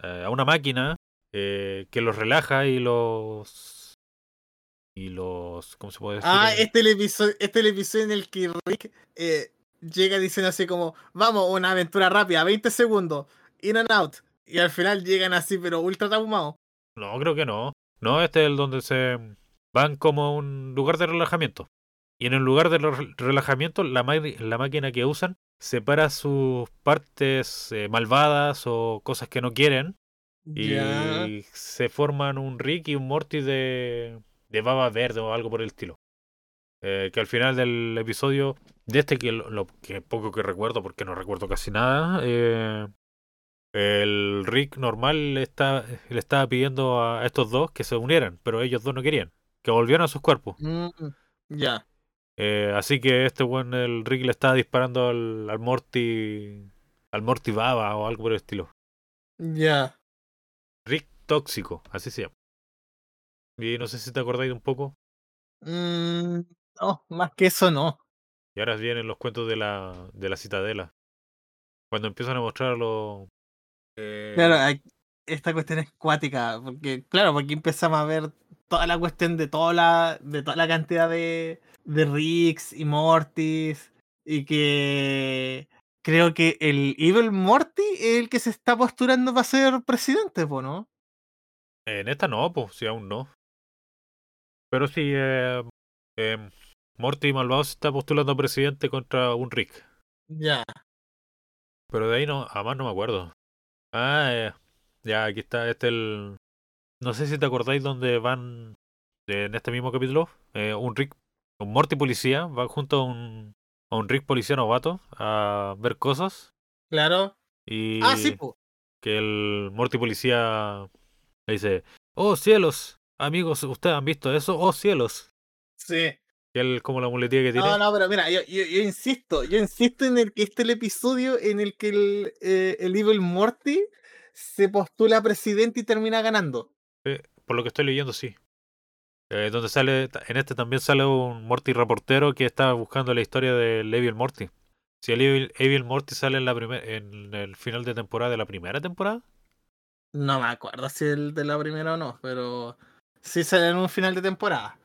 eh, a una máquina eh, que los relaja y los y los ¿cómo se puede decir? Ah, este es el episodio, este es el episodio en el que Rick eh, llega diciendo así como, vamos, una aventura rápida, 20 segundos, in and out. Y al final llegan así, pero ultra traumados. No, creo que no. No, este es el donde se van como a un lugar de relajamiento. Y en el lugar de re- relajamiento, la, la máquina que usan separa sus partes eh, malvadas o cosas que no quieren. Y se forman un Rick y un Morty de, de baba verde o algo por el estilo. Eh, que al final del episodio, de este que lo, lo que poco que recuerdo, porque no recuerdo casi nada, eh, El Rick normal le, está, le estaba pidiendo a estos dos que se unieran, pero ellos dos no querían, que volvieran a sus cuerpos. Mm, ya. Eh, así que este buen, el Rick le estaba disparando al, al Morty, al Morty Baba o algo por el estilo. Ya. Rick tóxico, así se llama. Y no sé si te acordáis un poco. Mm, no, más que eso no. Y ahora vienen los cuentos de la, de la citadela. Cuando empiezan a mostrar los. eh, Claro, esta cuestión es cuática, porque, claro, porque empezamos a ver toda la cuestión de toda la, de toda la cantidad de, de Ricks y Mortys, y que creo que el Evil Morty es el que se está posturando para ser presidente, po, ¿no? En esta no, pues, sí, aún no. Pero sí, eh, eh, Morty Malvado se está postulando a presidente contra un Rick. Ya. Pero de ahí no, además no me acuerdo. Ah, eh, ya, aquí está, este el... No sé si te acordáis dónde van en este mismo capítulo. eh, un Rick, un Morty policía, va junto a un, a un Rick policía novato a ver cosas. Claro. Y Ah, sí, po. que el Morty policía le dice, oh cielos, amigos, ¿ustedes han visto eso? Oh cielos. Sí. Que él como la muletilla que tiene. No, no, pero mira, yo, yo, yo insisto, yo insisto en el que este es el episodio en el que el, eh, el Evil Morty se postula a presidente y termina ganando. Eh, por lo que estoy leyendo, sí. Eh, donde sale, en este también sale un Morty reportero que está buscando la historia del Evil Morty. Si el Evil, Evil Morty sale en, la primer, en el final de temporada de la primera temporada, No me acuerdo si el de la primera o no, pero sí sale en un final de temporada.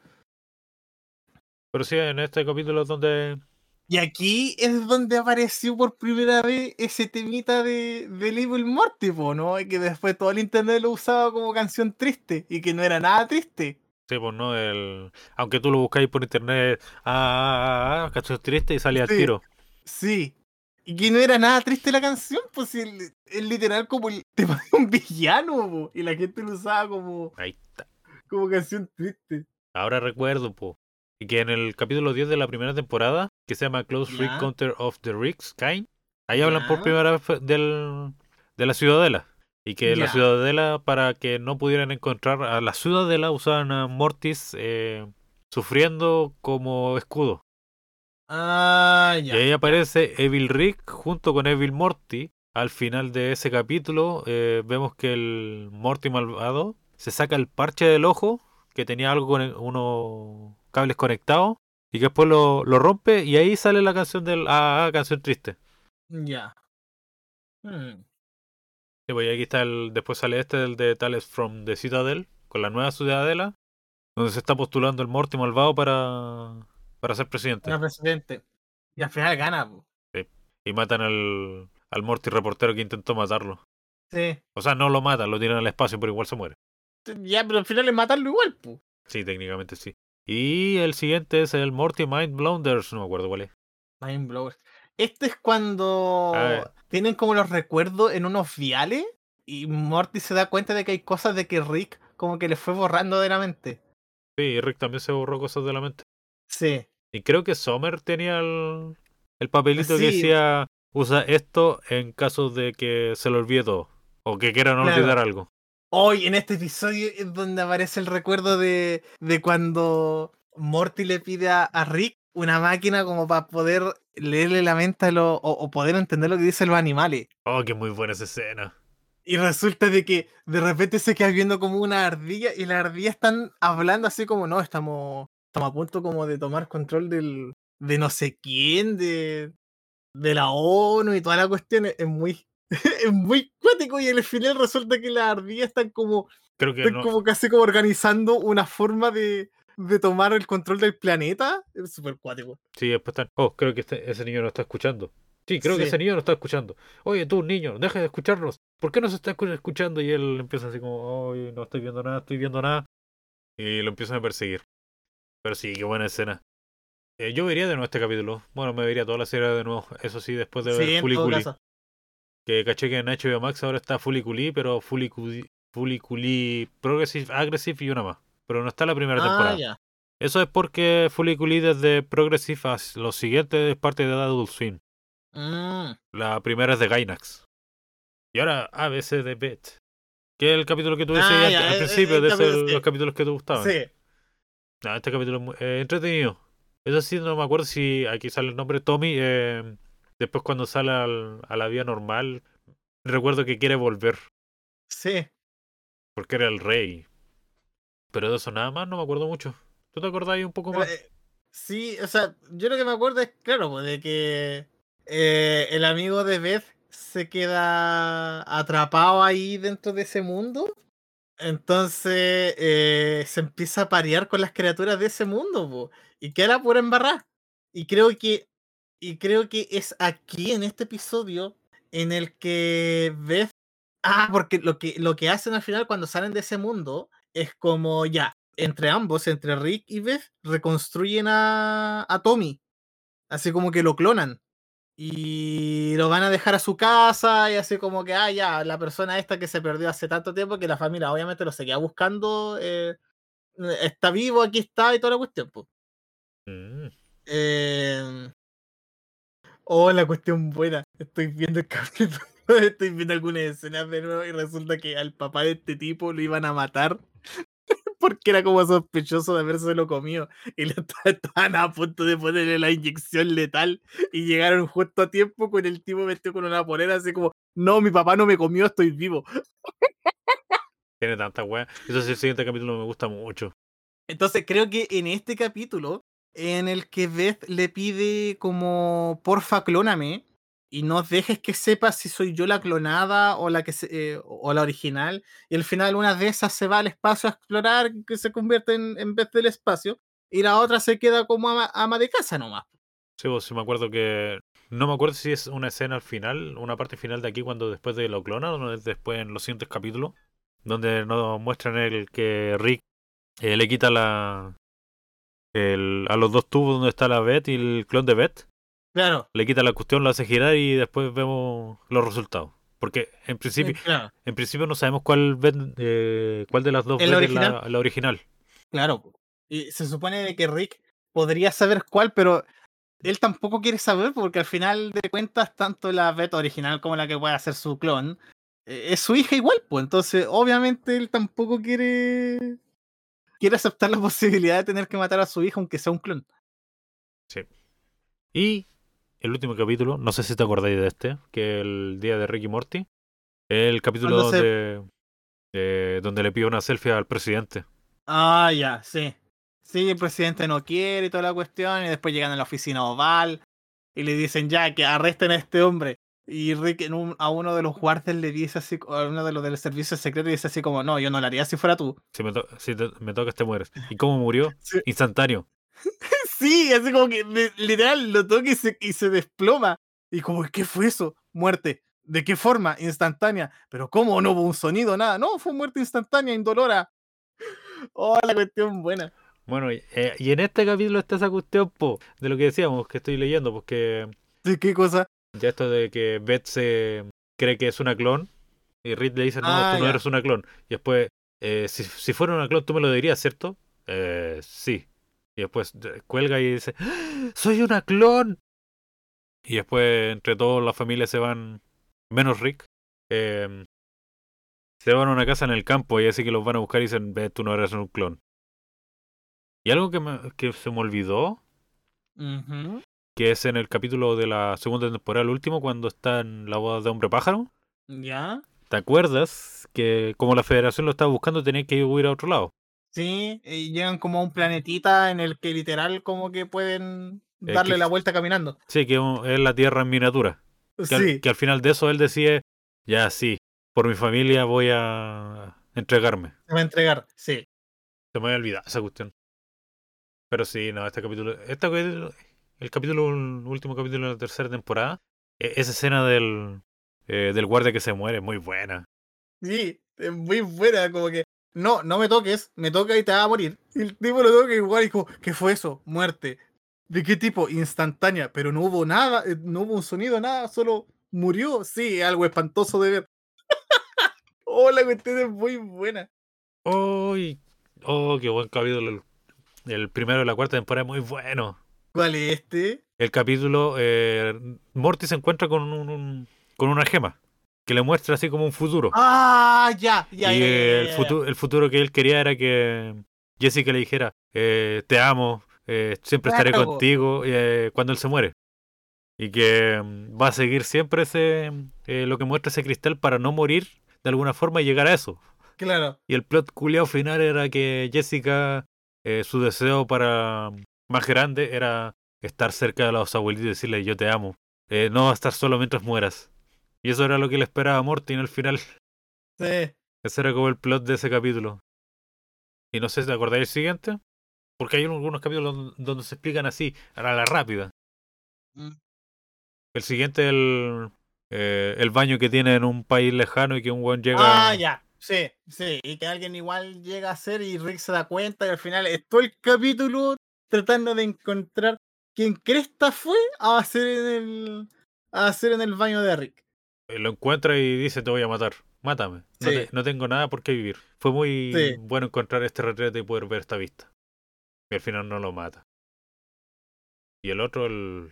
pero sí, en este capítulo es donde Y aquí es donde apareció por primera vez ese temita de, del Evil Morty, ¿no? Y que después todo el internet lo usaba como canción triste y que no era nada triste. Sí, pues no, el... aunque tú lo buscáis por internet, ah, ah, ah, ah, canción triste y sale al Sí. tiro. Sí. Y que no era nada triste la canción, pues el- es literal como el tema de un villano, po, y la gente lo usaba como, Ahí está. como canción triste. Ahora recuerdo, po. Que en el capítulo 10 de la primera temporada, que se llama Close Freak Ya. Counter of the Ricks Kind, ahí hablan por primera vez del, de la ciudadela. Y que la ciudadela, para que no pudieran encontrar a la ciudadela, usaban a Mortis eh, sufriendo como escudo. Ah, ya. Y ahí aparece Evil Rick junto con Evil Morty. Al final de ese capítulo eh, vemos que el Morty malvado se saca el parche del ojo que tenía algo con unos cables conectados y que después lo, lo rompe y ahí sale la canción del ah, ah, canción triste. Ya. Hmm. Y pues aquí está el después sale este del de Tales from the Citadel con la nueva ciudadela donde se está postulando el Morty malvado para para ser presidente Era presidente. Y al final gana, po. y matan al al Morty reportero que intentó matarlo. Sí. O sea, no lo matan, lo tiran al espacio, pero igual se muere. Ya, pero al final es matarlo igual, po. Sí, técnicamente sí. Y el siguiente es el Morty Mind Blunders, no me acuerdo cuál es. Mind blowers. Este es cuando tienen como los recuerdos en unos viales y Morty se da cuenta de que hay cosas de que Rick como que le fue borrando de la mente. Sí, Rick también se borró cosas de la mente. Sí. Y creo que Sommer tenía el, el papelito que decía usa esto en caso de que se lo olvide todo. O que quieran Claro. olvidar algo. Hoy en este episodio es donde aparece el recuerdo de, de cuando Morty le pide a, a Rick una máquina como para poder leerle la mente a lo- o, o poder entender lo que dicen los animales. Oh, que muy buena esa escena. Y resulta de que de repente se queda viendo como una ardilla y las ardillas están hablando así como, no, estamos, estamos a punto como de tomar control del, de no sé quién, de, de la ONU y toda la cuestión. Es muy, es muy cuático y al final resulta que las ardillas están como, Creo que están no. como casi como organizando una forma de, de tomar el control del planeta. Es súper cuático. Sí, después están. Oh, creo que este- ese niño no está escuchando. Sí, creo que ese niño no está escuchando. Oye, tú, niño, deja de escucharnos. ¿Por qué no se está escu- escuchando? Y él empieza así como, oye, no estoy viendo nada, estoy viendo nada. Y lo empiezan a perseguir. Pero sí, qué buena escena. Eh, yo vería de nuevo este capítulo. Bueno, me vería toda la serie de nuevo. Eso sí, después de Sí, ver Fully caso. Que caché que en HBO Max ahora está Fully Cooly, pero Fully Cooly Progressive, Aggressive y una más. Pero no está la primera Ah, temporada. ya. Eso es porque Fully Cooly desde Progressive a los siguientes es parte de Adult Swim. Mm, La primera es de Gainax. Y ahora ABC de Bet. Que es el capítulo que tú decías Ah, al- ya, al el- principio, el de capítulo, sí. los capítulos que te gustaban. Sí. No, este capítulo es muy eh, entretenido. Eso sí, no me acuerdo si aquí sale el nombre Tommy. eh, después cuando sale al- a la vida normal, recuerdo que quiere volver. Sí. Porque era el rey. Pero de eso nada más no me acuerdo mucho. ¿Tú te acordás ahí un poco más? eh, sí, o sea, yo lo que me acuerdo es, claro, pues, de que eh, el amigo de Beth se queda atrapado ahí dentro de ese mundo. Entonces eh, se empieza a parear con las criaturas de ese mundo, po, y queda pura embarrada. Y creo que, y creo que es aquí en este episodio en el que Beth. Ah, porque lo que, lo que hacen al final cuando salen de ese mundo es como ya, entre ambos, entre Rick y Beth, reconstruyen a, a Tommy. Así como que lo clonan. Y lo van a dejar a su casa y así como que, ah, ya, la persona esta que se perdió hace tanto tiempo que la familia obviamente lo seguía buscando, eh, está vivo, aquí está y toda la cuestión. po. Mm. Eh... Oh, la cuestión buena. Estoy viendo el capítulo, estoy viendo algunas escenas de nuevo y resulta que al papá de este tipo lo iban a matar porque era como sospechoso de habérselo comido y le esta- estaban a punto de ponerle la inyección letal y llegaron justo a tiempo con el tipo vestido con una polera así como, no, mi papá no me comió, estoy vivo. Tiene tanta weá. Eso sí, el siguiente capítulo me gusta mucho. Entonces creo que en este capítulo, en el que Beth le pide como, porfa, clóname, y no dejes que sepa si soy yo la clonada o la que se- eh, o la original, y al final una de esas se va al espacio a explorar, que se convierte en, en Beth del espacio, y la otra se queda como ama, ama de casa nomás. Sí, vos sí me acuerdo que. No me acuerdo si es una escena al final, una parte final de aquí cuando después de lo clonan o es después en los siguientes capítulos, donde nos muestran el que Rick eh, le quita la. El, a los dos tubos donde está la Beth y el clon de Beth, Claro. le quita la cuestión, lo hace girar y después vemos los resultados. Porque en principio, Claro, en principio no sabemos cuál eh, cuál de las dos ¿El Beth es la, original? la original. claro. Y se supone de que Rick podría saber cuál, pero él tampoco quiere saber porque al final de cuentas, tanto la beta original como la que puede hacer su clon, eh, es su hija igual, pues entonces obviamente él tampoco quiere quiere aceptar la posibilidad de tener que matar a su hija aunque sea un clon. Y el último capítulo, no sé si te acordáis de este, que el día de Ricky Morty, el capítulo se- de, de- donde le pide una selfie al presidente. Ah, ya, sí. Sí, el presidente no quiere y toda la cuestión, y después llegan a la oficina oval y le dicen ya que arresten a este hombre. Y Rick en un- a uno de los guardias le dice así, a uno de los del servicio secreto, y dice así como, no, yo no lo haría si fuera tú. Si me, to- si te- me tocas, te mueres. ¿Y cómo murió? Sí. Instantáneo. Sí, así como que li- literal lo toca y se, y se desploma. Y como, ¿qué fue eso? Muerte. ¿De qué forma? Instantánea. Pero ¿cómo? No hubo un sonido, nada. No, fue muerte instantánea, indolora. Oh, la cuestión buena. Bueno, y, eh, y en este capítulo está esa cuestión, po, de lo que decíamos, que estoy leyendo, porque ¿De qué cosa? ya esto de que Beth se cree que es una clon, y Reed le dice, no, Ah, tú no eres una clon. Y después, eh, si, si fuera una clon, tú me lo dirías, ¿cierto? Eh, sí. Y después cuelga y dice, ¡Ah! ¡Soy una clon! Y después, entre todos, la familia se van, menos Rick, eh, se van a una casa en el campo y así que los van a buscar y dicen, tú no eres un clon. Y algo que, me- que se me olvidó, que es en el capítulo de la segunda temporada, el último, cuando está en la boda de hombre pájaro. ¿Ya? ¿Te acuerdas que como la federación lo estaba buscando tenía que huir a otro lado? Sí, y llegan como a un planetita en el que literal como que pueden Eh, darle que- la vuelta caminando. Sí, que es la Tierra en miniatura. Que, al, Sí, que al final de eso él decía, ya sí, por mi familia voy a entregarme. se va a entregar. Sí. Se me había olvidado esa cuestión. Pero sí, no, este capítulo, este capítulo- el capítulo, el último capítulo de la tercera temporada, e- esa escena del, eh, del guardia que se muere es muy buena. Sí, es muy buena, como que, no, no me toques, me toca y te va a morir. Y el tipo lo toca igual y como, ¿qué fue eso? Muerte. ¿De qué tipo? Instantánea, pero no hubo nada, eh, no hubo un sonido, nada, solo murió. Sí, algo espantoso de ver. oh, la cuestión es muy buena. ¡Uy! ¡Oh, qué buen capítulo! El, el primero de la cuarta temporada es muy bueno. ¿Cuál es este? El capítulo, eh, Morty se encuentra con, un, un- con una gema. Que le muestra así como un futuro. Ah, ya, ya, y ya, ya, ya, el, futuro, el futuro que él quería era que Jessica le dijera, eh, te amo, eh, siempre estaré Claro. contigo eh, cuando él se muere. Y que mm, va a seguir siempre ese lo que muestra ese cristal para no morir de alguna forma y llegar a eso. Claro. Y el plot culiao final era que Jessica, su deseo para más grande era estar cerca de los abuelitos y decirle yo te amo. No estar solo mientras mueras. Y eso era lo que le esperaba a Mortin al final. Sí. Ese era como el plot de ese capítulo. Y no sé si te acordáis del siguiente. Porque hay algunos capítulos don- donde se explican así, a la rápida. Mm. El siguiente es el, eh, el baño que tiene en un país lejano y que un buen llega. Ah, ya. Sí, sí. Y que alguien igual llega a hacer y Rick se da cuenta y al final es todo el capítulo tratando de encontrar quién cresta fue a hacer en el a hacer en el baño de Rick. Eh, Lo encuentra y dice te voy a matar. Mátame. No, Sí. te- no tengo nada por qué vivir. Fue muy Sí. bueno encontrar este retrete y poder ver esta vista. Y al final no lo mata. Y el otro, el...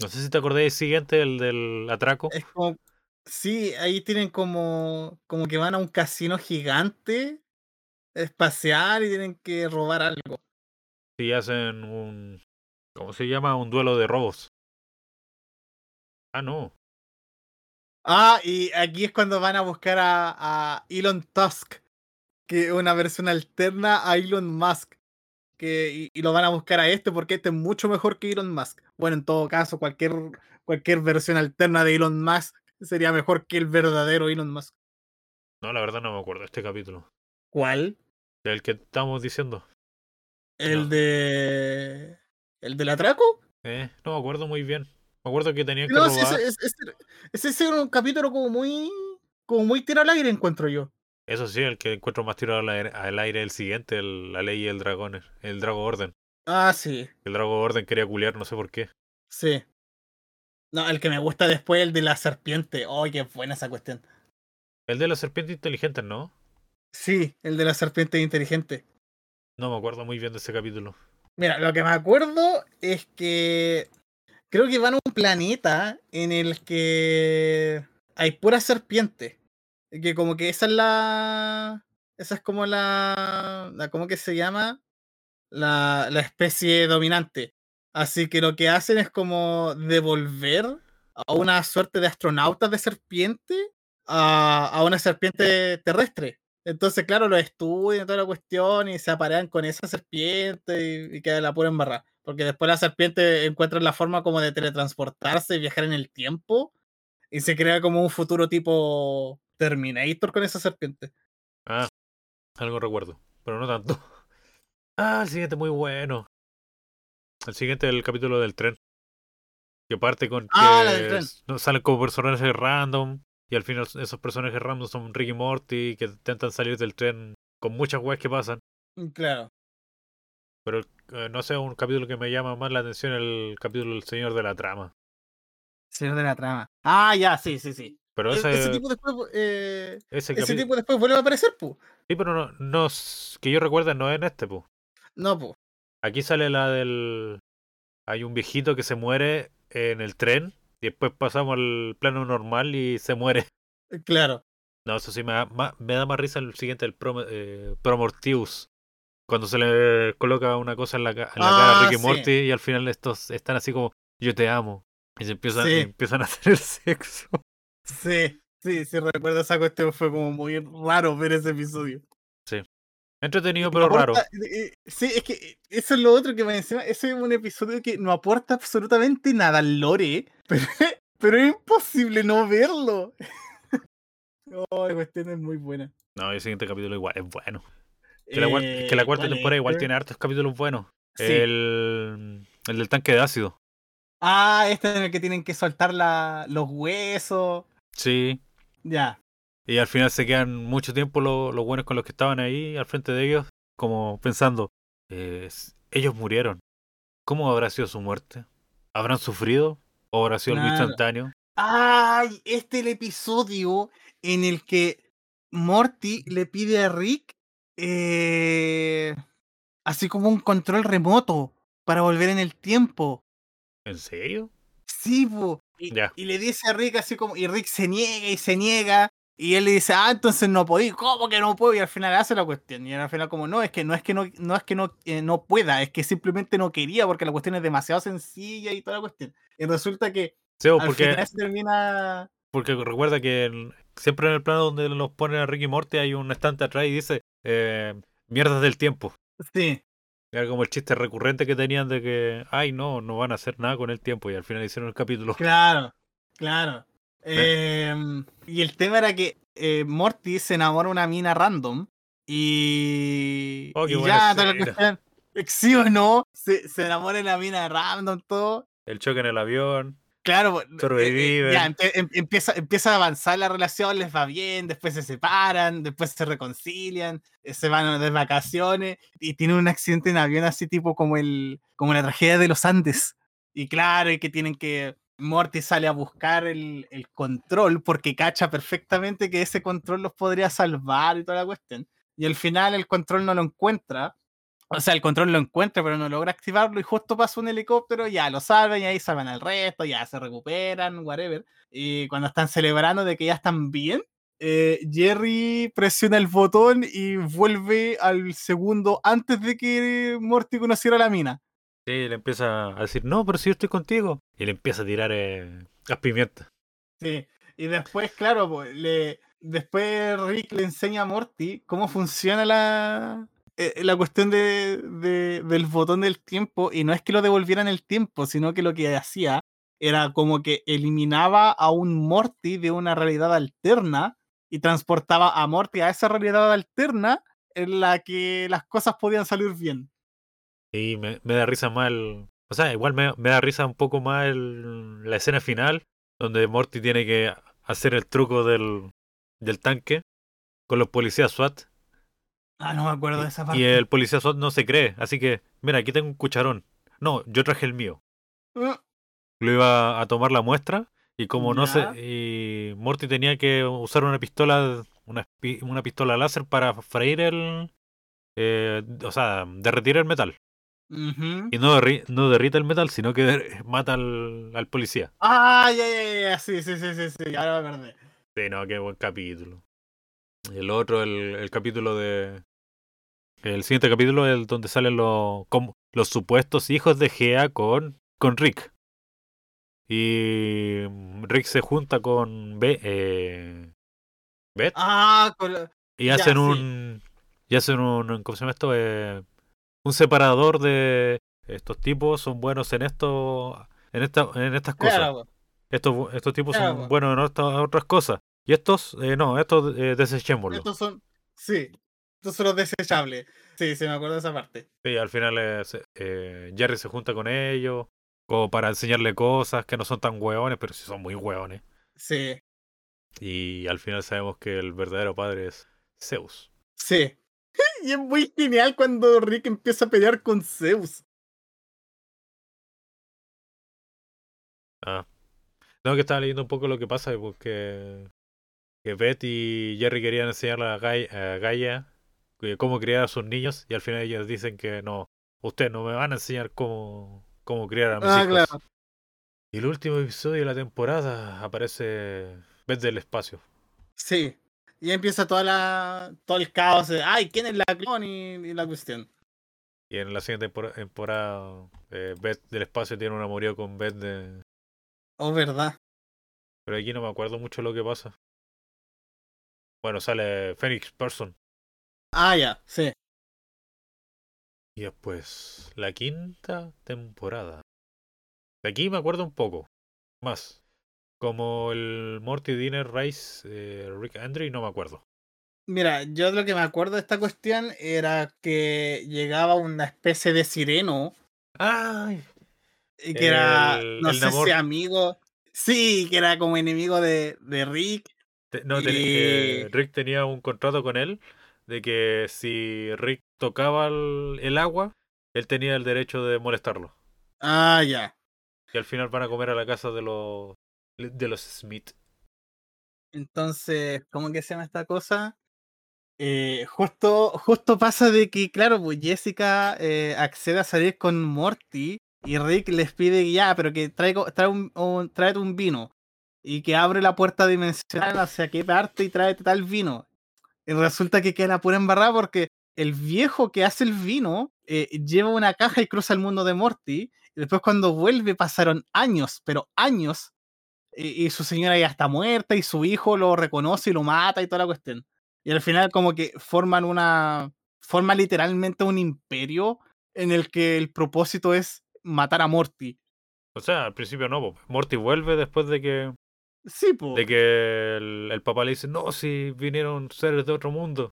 No sé si te acordáis del siguiente, el del atraco. Es como sí, ahí tienen como como que van a un casino gigante espacial y tienen que robar algo. Si hacen un... ¿Cómo se llama? Un duelo de robos. Ah, no. Ah, y aquí es cuando van a buscar a, a Elon Tusk, que es una versión alterna a Elon Musk. Que, y, y lo van a buscar a este porque este es mucho mejor que Elon Musk. Bueno, en todo caso, cualquier, cualquier versión alterna de Elon Musk sería mejor que el verdadero Elon Musk. No, la verdad no me acuerdo de este capítulo. ¿Cuál? El que estamos diciendo. ¿El No. de. ¿El del atraco? Eh, no me acuerdo muy bien. Me acuerdo que tenían que No, sí, robar. ese, ese, ese- ese es un capítulo como muy. como muy tiro al aire, encuentro yo. Eso sí, el que encuentro más tirado al aire, al aire el siguiente, el- la ley y el dragón, el Drago Orden. Ah, sí. El Drago Orden quería culiar, no sé por qué. Sí. No, el que me gusta después, el de la serpiente. Oh, qué buena esa cuestión. El de la serpiente inteligente, ¿no? Sí, el de la serpiente inteligente. No me acuerdo muy bien de ese capítulo. Mira, lo que me acuerdo es que creo que van a un planeta en el que hay pura serpiente. Que como que esa es la. Esa es como la. la ¿Cómo que se llama? La, la especie dominante. Así que lo que hacen es como devolver a una suerte de astronautas de serpiente a, a una serpiente terrestre. Entonces, claro, lo estudian toda la cuestión y se aparean con esa serpiente y, y queda la pura embarrada. Porque después la serpiente encuentra la forma como de teletransportarse y viajar en el tiempo y se crea como un futuro tipo Terminator con esa serpiente. Ah, algo recuerdo, pero no tanto. Ah, el siguiente muy bueno. El siguiente es el capítulo del tren. Que parte con que Ah, no- salen como personajes random. Y al final esos personajes random son Ricky Morty que intentan salir del tren con muchas weas que pasan. Mm, Claro. Pero eh, no sé, un capítulo que me llama más la atención el capítulo del Señor de la Trama. Señor de la trama. Ah, ya, sí, sí, sí. Pero E- ese, ese tipo después, eh, ese tipo después vuelve a aparecer, pu. Sí, pero no, no que yo recuerde no es en este, pues. No, pu. Aquí sale la del. Hay un viejito que se muere en el tren. Y después pasamos al plano normal y se muere. Claro. No, eso sí me da, ma- me da más risa el siguiente, el Pro, eh, Promortius. Cuando se le coloca una cosa en la, en la cara a Ah, Ricky sí. Morty y al final estos están así como, yo te amo. Y se empiezan, Sí. y empiezan a tener sexo. Sí, sí, sí, recuerdo esa cuestión. Fue como muy raro ver ese episodio. Entretenido, No pero raro. aporta- eh, eh, Sí, es que eso es lo otro que me encima. Ese es un episodio que no aporta absolutamente nada al lore, pero, pero es imposible no verlo. Oh, la cuestión es muy buena. No, el siguiente capítulo igual es bueno. Que la, es que la Eh, cuarta ¿cuál temporada igual tiene hartos capítulos buenos. Sí. El, el del tanque de ácido. Ah, este en el que tienen que soltar la, los huesos. Sí. Ya. Y al final se quedan mucho tiempo lo- los buenos con los que estaban ahí al frente de ellos, como pensando, eh, ellos murieron. ¿Cómo habrá sido su muerte? ¿Habrán sufrido? ¿O habrá sido algo Claro. instantáneo? Ay, este es el episodio en el que Morty le pide a Rick eh, así como un control remoto para volver en el tiempo. ¿En serio? Sí. Y, y le dice a Rick así como, y Rick se niega y se niega. Y él le dice, ah, entonces no podí, ¿cómo que no puedo? Y al final hace la cuestión. Y al final como, no, es que no es que no, no es que no, eh, no pueda, es que simplemente no quería porque la cuestión es demasiado sencilla y toda la cuestión. Y resulta que Sí, al porque, final se termina... porque recuerda que el- siempre en el plano donde nos ponen a Ricky Morty hay un estante atrás y dice eh, mierdas del tiempo. Sí, Era como el chiste recurrente que tenían de que, ay, no, no van a hacer nada con el tiempo. Y al final hicieron el capítulo. claro, claro. Em, y el tema era que eh, Morty se enamora de una mina random y, Oh, y ya, toda la sí o no, se, se enamora de la mina random, todo. El choque en el avión. Claro, eh, eh, Sobreviven. ya, em- empieza, empieza a avanzar la relación, les va bien, después se separan, después se reconcilian, eh, se van de vacaciones y tienen un accidente en avión así tipo como el como la tragedia de los Andes. Y claro, y que tienen que Morty sale a buscar el, el control porque cacha perfectamente que ese control los podría salvar y toda la cuestión. Y al final el control no lo encuentra. O sea, el control lo encuentra, pero no logra activarlo. Y justo pasa un helicóptero, ya lo salvan y ahí salvan al resto, ya se recuperan, whatever. Y cuando están celebrando de que ya están bien, eh, Jerry presiona el botón y vuelve al segundo antes de que Morty conociera la mina. Sí, le empieza a decir, no, pero si yo estoy contigo. Y le empieza a tirar eh, gas pimienta. Sí. Y después, claro, pues, le, después Rick le enseña a Morty cómo funciona la, eh, la cuestión de, de- del botón del tiempo. Y no es que lo devolvieran el tiempo, sino que lo que hacía era como que eliminaba a un Morty de una realidad alterna y transportaba a Morty a esa realidad alterna en la que las cosas podían salir bien. Y me, da risa el... O sea, igual me, da risa un poco más la escena final, donde Morty tiene que hacer el truco del, del tanque con los policías SWAT. Ah, no me acuerdo de esa parte. Y el policía SWAT no se cree. Así que, mira, aquí tengo un cucharón. No, yo traje el mío. Ah, Lo iba a tomar la muestra y como no Ya. sé, y Morty tenía que usar una pistola, una, pistola láser para freír el, eh, o sea, derretir el metal. Y no, derri- no derrita el metal, sino que mata al, al policía. Ah, ya, ya, ya, ya, sí, sí, sí, sí, sí, ahora me acordé. Sí, no, qué buen capítulo. El otro, el, el capítulo de... El siguiente capítulo es el donde salen los, los supuestos hijos de Gea con, con Rick. Y Rick se junta con Be, eh, Beth Ah, con la- y ya, hacen sí. un... Y hacen un... ¿Cómo se llama esto? Eh, un separador de... Estos tipos son buenos en esto... En, esta, en estas cosas. claro. Estos, estos tipos Claro, son buenos en otras, otras cosas. Y estos, eh, no, estos eh, desechémoslo. estos son, sí, los desechables. Sí, sí, me acuerdo de esa parte. Sí, al final eh, se- eh, Jerry se junta con ellos, como para enseñarle cosas que no son tan hueones, pero sí son muy hueones. Sí, Y al final sabemos que el verdadero padre es Zeus. sí. Y es muy genial cuando Rick empieza a pelear con Zeus. Ah. No, que estaba leyendo un poco lo que pasa, porque que Beth y Jerry querían enseñarle a, a Gaia cómo criar a sus niños, y al final ellos dicen que no, ustedes no me van a enseñar cómo, cómo criar a mis Ah, hijos. claro. Y el último episodio de la temporada aparece Beth del espacio. Sí. Y empieza toda la, todo el caos de, ay, ¿quién es la clon? Y, y la cuestión. Y en la siguiente tempor- temporada, eh, Beth del espacio tiene un amorío con Beth de... Oh, verdad. Pero aquí no me acuerdo mucho lo que pasa. Bueno, sale Phoenix Person. Ah, ya, sí. Y después, la quinta temporada. De aquí me acuerdo un poco. Más. Como el Morty Dinner Rice, eh, Rick Andre, no me acuerdo. Mira, yo lo que me acuerdo de esta cuestión era que llegaba una especie de sireno ¡Ay! y que era, no sé Namor. si amigo. Sí, que era como enemigo de, de Rick. Te- no, ten- eh, Rick tenía un contrato con él de que si Rick tocaba el, el agua, él tenía el derecho de molestarlo. Ah, ya. Y al final van a comer a la casa de los de los Smith. Entonces, ¿cómo que se llama esta cosa? Eh, justo, justo pasa de que, claro, pues Jessica eh, accede a salir con Morty Y Rick les pide ya, pero que traigo, trae un, un, tráete un vino. Y que abre la puerta dimensional hacia qué parte y tráete tal vino. Resulta que queda la pura embarrada porque el viejo que hace el vino eh, lleva una caja y cruza el mundo de Morty. Y después cuando vuelve pasaron años, pero años. Y, su señora ya está muerta y su hijo lo reconoce y lo mata y toda la cuestión. Y al final como que forman una... Forma literalmente un imperio en el que el propósito es matar a Morty. O sea, al principio no. Morty vuelve después de que, Sí, po. de que el, el papá le dice, no, si vinieron seres de otro mundo.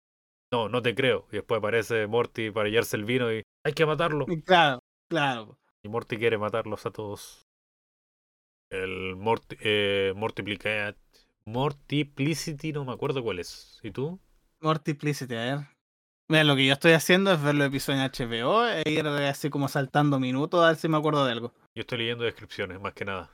No, no te creo. Y después aparece Morty para hallarse el vino y hay que matarlo. Claro, claro. Y Morty quiere matarlos a todos. El Morty, eh, Multiplicity, no me acuerdo cuál es. ¿Y tú? Multiplicity, a ver. Mira, lo que yo estoy haciendo es ver los episodios en HBO e ir así como saltando minutos a ver si me acuerdo de algo. Yo estoy leyendo descripciones, más que nada.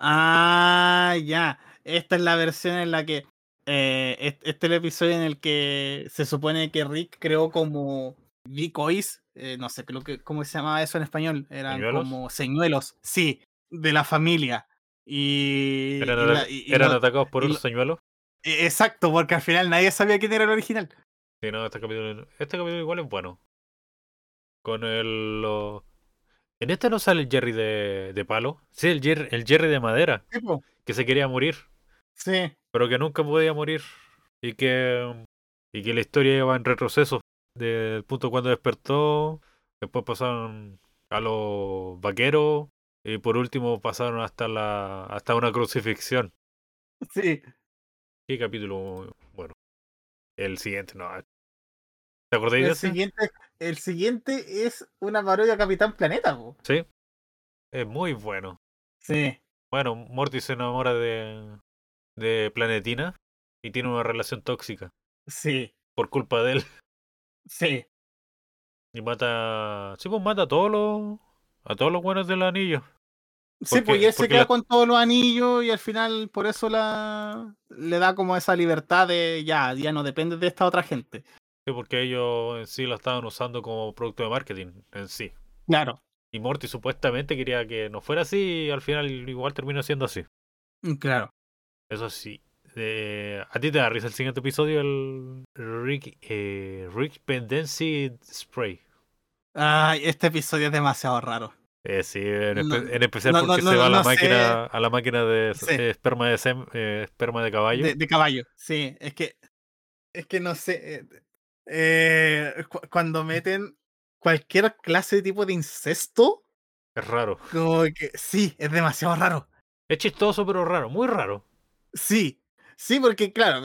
Ah, ya. Esta es la versión en la que. eh, est- este es el episodio en el que se supone que Rick creó como decoys. eh, no sé creo que, cómo se llamaba eso en español. Eran ¿Señuelos? como señuelos. Sí, de la familia. Y. ¿Eran, y ata- la- y- y eran lo- atacados por un lo- señuelo? e- Exacto, porque al final nadie sabía quién era el original. Sí, no, este capítulo, este capítulo igual es bueno. Con el... En este no sale el Jerry de, de palo. Sí, el Jerry, el Jerry de madera, que se quería morir, Sí, pero que nunca podía morir. Y que, y que la historia iba en retroceso. Del punto cuando despertó, después pasaron a los vaqueros, y por último pasaron hasta la hasta una crucifixión. sí. Qué capítulo bueno. El siguiente, no. ¿Te acordáis de ese? siguiente, el siguiente es una parodia a Capitán Planeta, po. Sí. Es muy bueno. Sí. Bueno, Morty se enamora de, de Planetina y tiene una relación tóxica Sí, por culpa de él. sí. Y mata. Sí, pues mata a todos los. A todos los buenos del anillo. Sí, pues y él se queda la- con todos los anillos y al final por eso la le da como esa libertad de ya, ya no depende de esta otra gente. Sí, porque ellos en sí la estaban usando como producto de marketing en sí. Claro, Y Morty supuestamente quería que no fuera así y al final igual terminó siendo así. mm, claro. Eso sí. eh, ¿A ti te da risa el siguiente episodio? El Rick, eh, Rick Pendency Spray. Ay, este episodio es demasiado raro. Eh, sí, en, espe- No, en especial no, porque no, se va a la sé. máquina, a la máquina de Sí. esperma de sem- eh, esperma de caballo. De, de caballo, sí, es que es que no sé eh, cu- cuando meten cualquier clase de tipo de incesto, Es raro. como que sí, es demasiado raro. Es chistoso, pero raro, muy raro. Sí, sí, porque claro,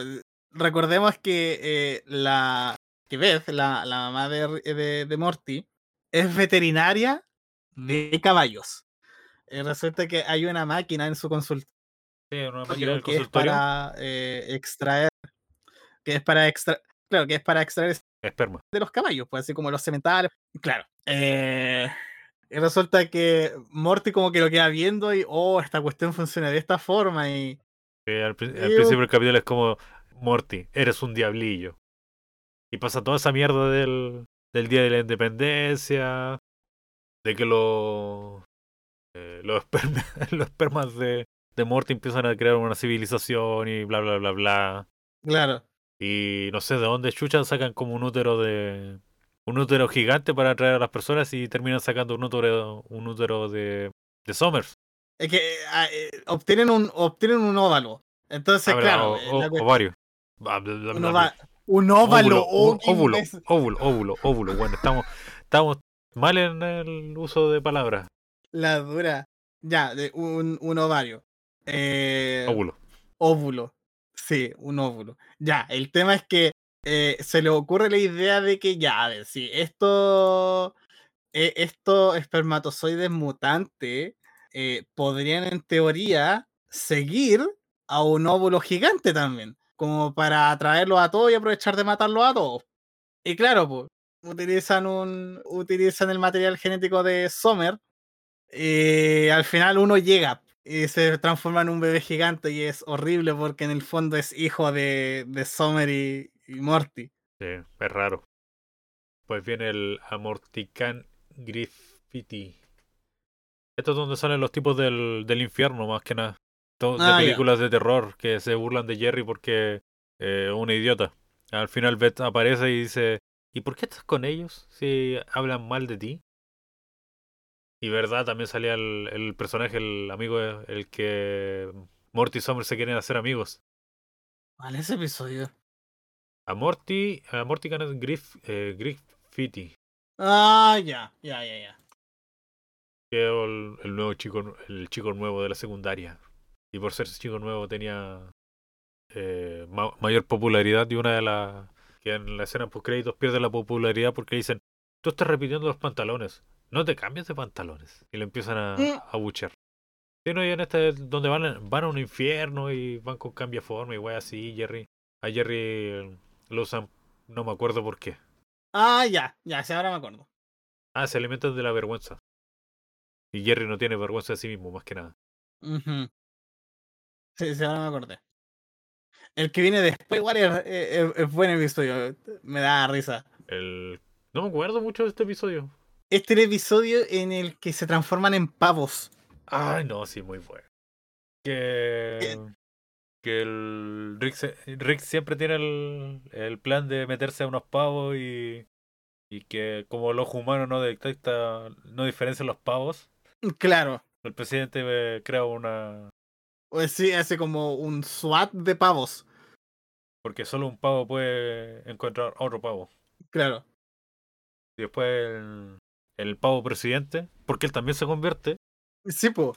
recordemos que eh, la que Beth, la, la mamá de, de, de Morty, es veterinaria de caballos. Eh, resulta que hay una máquina en su consultorio Sí, una máquina que es para eh, extraer, que es para extraer, claro, que es para extraer Esperma. de los caballos, pues así como los cementales. Claro. eh, y resulta que Morty como que lo queda viendo y, oh, esta cuestión funciona de esta forma y... Al, principio del capítulo es como, Morty, eres un diablillo. Y pasa toda esa mierda del, del Día de la Independencia, de que los, eh, los, esperma- los espermas de, de Morty empiezan a crear una civilización y bla, bla, bla, bla. Claro. Y no sé de dónde chucha sacan como un útero de... Un útero gigante para atraer a las personas y terminan sacando un útero, un útero de, de Summers. Es que eh, ah, eh, obtienen, un, obtienen un óvalo. Entonces, Ah, claro, o- eh, o- ovario. Bla, un, ova- óvalo. oh, Óvulo, qué óvulo, óvulo, óvulo, óvulo. Bueno, estamos, estamos mal en el uso de palabras. La dura. Ya, de un, un ovario. Eh, Óvulo. óvulo. Sí, un óvulo. Ya, el tema es que eh, se le ocurre la idea de que ya, a ver, si eh, estos espermatozoides mutantes eh, podrían en teoría seguir a un óvulo gigante también, como para atraerlos a todos y aprovechar de matarlos a todos. Y claro, pues, utilizan un utilizan el material genético de Sommer y al final uno llega y se transforma en un bebé gigante y es horrible porque en el fondo es hijo de, de Sommer y, y Morty. Sí, es raro. Pues viene el Amortican Graffiti. Esto es donde salen los tipos del, del infierno, más que nada. To- de Ah, películas de terror que se burlan de Jerry porque eh, un idiota. Al final Beth aparece y dice, ¿y por qué estás con ellos si hablan mal de ti? Y verdad, también salía el, el personaje, el amigo, el que Morty y Summer se quieren hacer amigos. ¿Cuál es ese episodio? A Morty, a Morty Kenneth Griff, eh, Griffiths, Ah, ya, ya, ya, ya. que el, el nuevo chico, el chico nuevo de la secundaria. Y por ser chico nuevo tenía eh, ma- mayor popularidad y una de las que en la escena post créditos pierde la popularidad porque dicen, tú estás repitiendo los pantalones, no te cambies de pantalones. Y le empiezan a, Mm. a. Sí, no, y en este donde van, van a un infierno y van con cambiaforma y wey así, Jerry. A Jerry eh, lo usan, no me acuerdo por qué. Ah, ya, ya, sí, ahora me acuerdo. Ah, se alimentan de la vergüenza. Y Jerry no tiene vergüenza de sí mismo, más que nada. Ujú. Sí, sí, ahora me acordé. El que viene después igual es, es- es buen episodio, me da risa. El... No me acuerdo mucho de este episodio. Este es el episodio en el que se transforman en pavos. Ay, no, sí, muy bueno. Que, que el Rick, se- Rick siempre tiene el, el plan de meterse a unos pavos y, y que como el ojo humano no detecta, no diferencia los pavos, Claro. el presidente eh, crea una... O sí, hace como un SWAT de pavos. Porque solo un pavo puede encontrar otro pavo. Claro. Y después el, el pavo presidente, porque él también se convierte, Sí, po.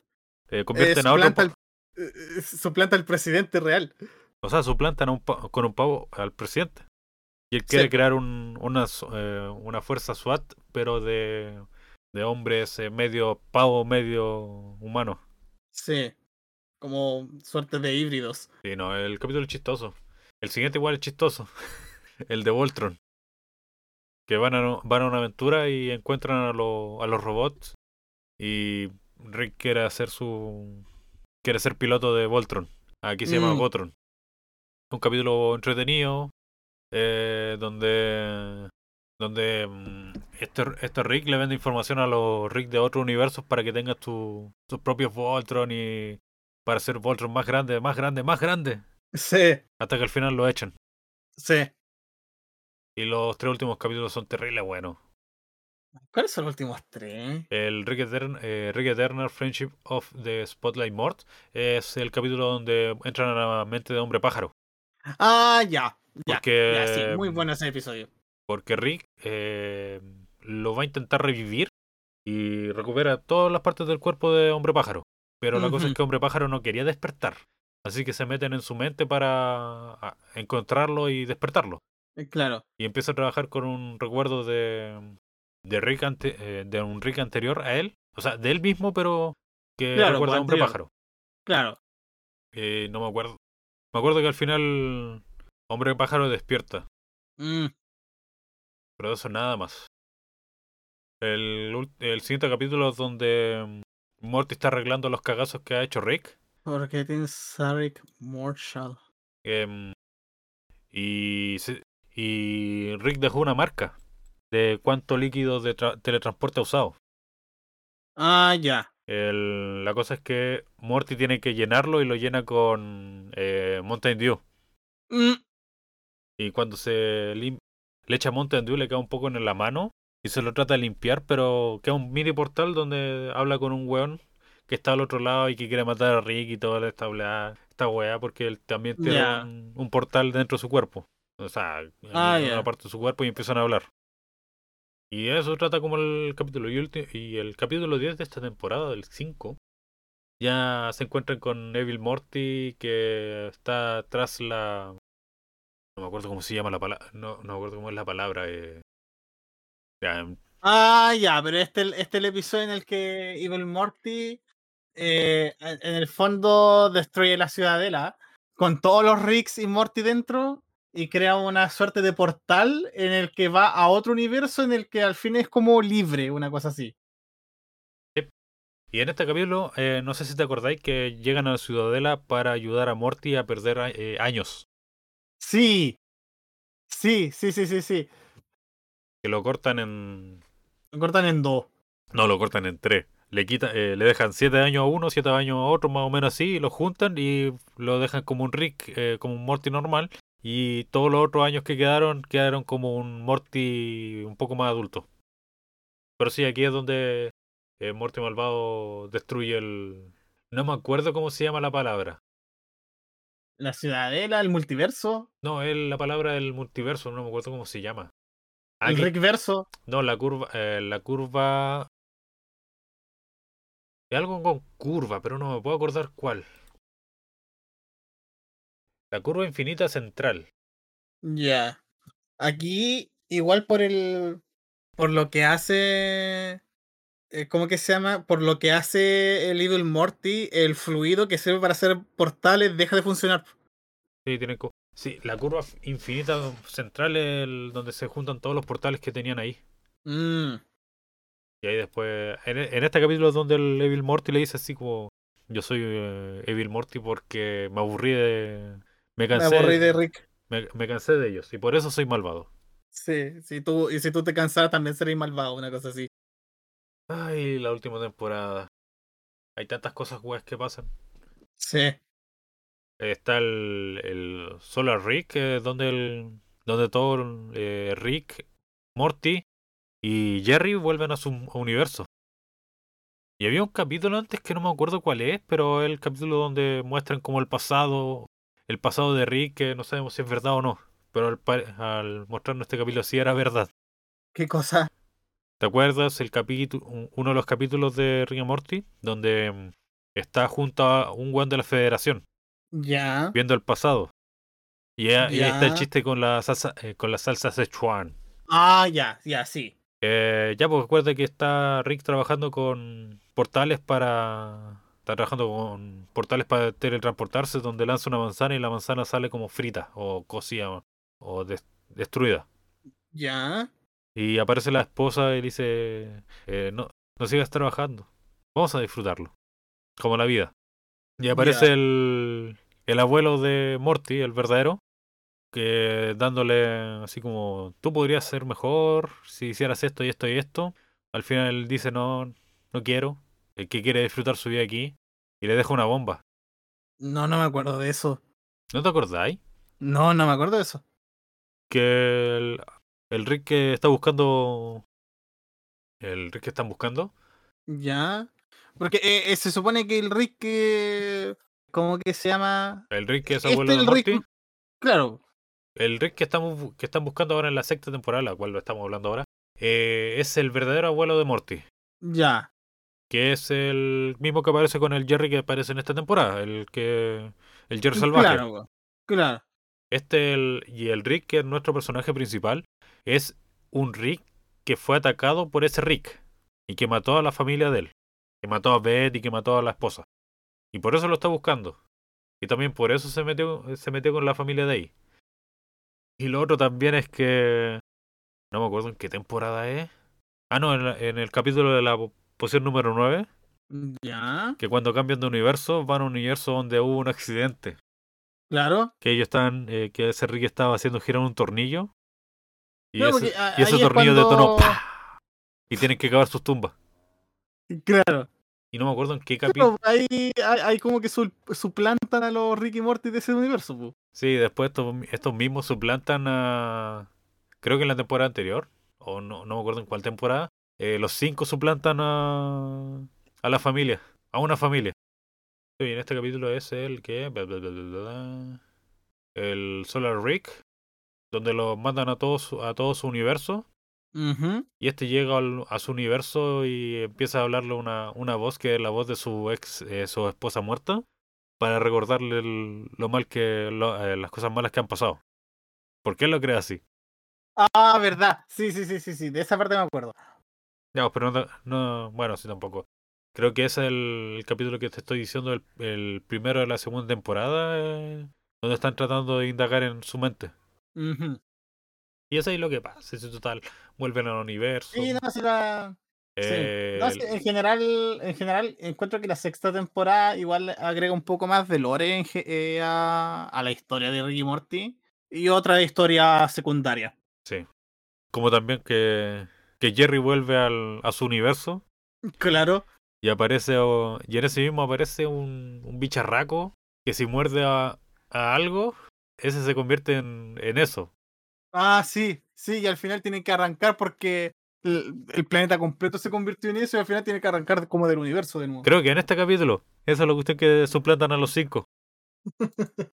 eh, Eh, convierte en a otro suplanta, pavo. al, eh, eh, suplanta al presidente real. O sea, suplantan un con un pavo al presidente. Y él quiere Sí. crear un, una, eh, una fuerza SWAT, pero de, de hombres eh, medio pavo, medio humano. Sí. Como suerte de híbridos. Sí, no, el capítulo es chistoso. El siguiente igual es chistoso. el de Voltron. Que van a, van a una aventura y encuentran a, lo- a los robots. Y Rick quiere hacer su. Quiere ser piloto de Voltron. Aquí se llama Mm. Voltron. Un capítulo entretenido. eh, donde. Donde mm, este, este Rick le vende información a los Rick de otros universos para que tengan tu- sus propios Voltron y para hacer Voltron más grande, más grande, más grande. Sí, Hasta que al final lo echan. sí. Y los tres últimos capítulos son terribles buenos. ¿Cuáles son los últimos tres? El Rick, Etern- eh, Rick Eternal Friendship of the Spotlight Mort es el capítulo donde entran a la mente de hombre pájaro. Ah, ya. Ya, Porque- ya, sí, muy bueno ese episodio. Porque Rick eh, lo va a intentar revivir y recupera todas las partes del cuerpo de hombre pájaro. Pero la cosa es que hombre pájaro no quería despertar. Así que se meten en su mente para ah, encontrarlo y despertarlo. Eh, Claro. y empieza a trabajar con un recuerdo de, de Rick ante- eh, de un Rick anterior a él, o sea, de él mismo, pero que Claro, recuerda a Hombre. Pájaro. Claro. Eh, no me acuerdo. Me acuerdo que al final Hombre Pájaro despierta, Mm, pero eso nada más. El, el siguiente capítulo es donde Morty está arreglando los cagazos que ha hecho Rick. porque tienes Sarek Marshall. em, y, se- y Rick dejó una marca de cuánto líquido de tra- teletransporte ha usado. Ah, ya. El- la cosa es que Morty tiene que llenarlo y lo llena con eh, Mountain Dew. Mm, Y cuando se le echa Mountain Dew le queda un poco en la mano y se lo trata de limpiar, pero queda un mini portal donde habla con un weón que está al otro lado y que quiere matar a Rick y toda esta, esta weá porque él también tiene un, un portal dentro de su cuerpo. O sea, en Ah, una parte de su cuerpo y empiezan a hablar. Y eso trata como el capítulo. Y, y el capítulo 10 de esta temporada, del 5, ya se encuentran con Evil Morty que está tras la... No me acuerdo cómo se llama la palabra. No, no me acuerdo cómo es la palabra. eh. Ya, em, Ah, ya, pero este, este es el episodio en el que Evil Morty eh, en en el fondo destruye la ciudadela con todos los Ricks y Morty dentro y crea una suerte de portal en el que va a otro universo en el que al fin es como libre, una cosa así. Y en este capítulo, eh, no sé si te acordáis que llegan a la ciudadela para ayudar a Morty a perder eh, años. Sí, sí, sí, sí, sí, sí. Que lo cortan en... Lo cortan en dos. No, lo cortan en tres. le quita, eh, le dejan 7 años a uno, 7 años a otro, más o menos así, y lo juntan y lo dejan como un Rick, eh, como un Morty normal. Y todos los otros años que quedaron, quedaron como un Morty un poco más adulto. Pero sí, aquí es donde eh, Morty Malvado destruye el... No me acuerdo cómo se llama la palabra. La ciudadela, el multiverso, No, es la palabra del multiverso, no me acuerdo cómo se llama. el Aquí- Rickverso. No, la curva, eh, la curva... Es algo con curva, pero no me puedo acordar cuál. La curva infinita central. Ya. Aquí, igual por el. Por lo que hace. eh, ¿Cómo que se llama? Por lo que hace el Evil Morty, el fluido que sirve para hacer portales deja de funcionar. Sí, tiene sí, la curva infinita central es el- donde se juntan todos los portales que tenían ahí. Mm, Y ahí después, en, e- en este capítulo es donde el Evil Morty le dice así como, yo soy eh, Evil Morty porque me aburrí de... Me me cansé, aburrí de Rick. me, me cansé de ellos y por eso soy malvado. Sí, si tú, y si tú te cansas también seréis malvado, una cosa así. Ay, la última temporada. Hay tantas cosas weas que pasan. Sí. Está el, el Solar Rick, es donde el, donde todo eh, Rick, Morty y Jerry vuelven a su universo. Y había un capítulo antes que no me acuerdo cuál es, pero es el capítulo donde muestran como el pasado, el pasado de Rick, que no sabemos si es verdad o no. Pero al, al mostrarnos este capítulo sí era verdad. ¿Qué cosa? ¿Te acuerdas el capítulo, uno de los capítulos de Rick y Morty, donde mm, está junto a un guan de la Federación? Ya. viendo el pasado. Y, ahí- y ahí está el Ya. chiste con la salsa, eh, con la salsa. Ah, ya, ya, sí. Eh, ya, pues recuerda que está Rick trabajando con portales para. Está trabajando con portales para teletransportarse, donde lanza una manzana y la manzana sale como frita o cocida o, o des- destruida. Ya. Y aparece la esposa y le dice: eh, no, no sigas trabajando, vamos a disfrutarlo. Como la vida. Y aparece Ya. el, el abuelo de Morty, el verdadero, que dándole así como, tú podrías ser mejor si hicieras esto y esto y esto. Al final él dice, no, no quiero, el que quiere disfrutar su vida aquí, y le deja una bomba. No, no me acuerdo de eso. ¿No te acordáis? No, no me acuerdo de eso. Que el, el Rick que está buscando... El Rick que están buscando, Ya. Porque eh, eh, se supone que el Rick que. ¿Cómo que se llama? el Rick que es Este abuelo de el Rick- Morty, Claro. el Rick que, estamos, que están buscando ahora en la sexta temporada, la cual lo estamos hablando ahora, eh, es el verdadero abuelo de Morty. Ya. Que es el mismo que aparece con el Jerry que aparece en esta temporada, el que el Jerry salvaje. Claro, claro. Este el, y el Rick, que es nuestro personaje principal, es un Rick que fue atacado por ese Rick y que mató a la familia de él, que mató a Beth y que mató a la esposa. Y por eso lo está buscando. Y también por eso se metió, se metió con la familia de ahí. Y lo otro también es que no me acuerdo en qué temporada es. Ah, no, en, en el capítulo de la po- poción número 9. Ya. que cuando cambian de universo van a un universo donde hubo un accidente. Claro. Que ellos están, eh, que ese Rick estaba haciendo girar un tornillo. Y ese, porque a- y ese ahí es tornillo cuando- detonó. ¡pah! Y tienen que cavar sus tumbas. Claro. Y no me acuerdo en qué Pero capítulo. ahí hay, hay como que su- suplantan a los Ricky Morty de ese universo, po. Sí, después estos, estos mismos suplantan a. Creo que en la temporada anterior. O no, no me acuerdo en cuál temporada. Eh, los cinco suplantan a. A la familia. A una familia. Sí, en este capítulo es el que. el Solar Rick. Donde lo mandan a todos a todo su universo. Y este llega al- a su universo y empieza a hablarle una, una voz que es la voz de su ex, eh, su esposa muerta, para recordarle el- lo mal que, lo- eh, las cosas malas que han pasado. ¿Por qué lo cree así? Ah, verdad. Sí, sí, sí, sí, sí. De esa parte me acuerdo. No, pero no, no- bueno, sí tampoco. Creo que ese es el, el capítulo que te estoy diciendo, el, el primero de la segunda temporada, eh, donde están tratando de indagar en su mente. Y eso es lo que pasa, es total, vuelven al universo. Sí, no, sí, la- sí. eh, No, en general, en general encuentro que la sexta temporada igual agrega un poco más de lore en eh, a, a la historia de Ricky Morty y otra historia secundaria. Sí. Como también que, que Jerry vuelve al, a su universo Claro. Y aparece, o- y en ese mismo aparece un, un bicharraco que si muerde a, a algo, ese se convierte en, en eso. Ah, sí, sí, y al final tienen que arrancar porque el, el planeta completo se convirtió en eso y al final tienen que arrancar como del universo de nuevo. Creo que en este capítulo, esa es la cuestión que suplantan a los cinco.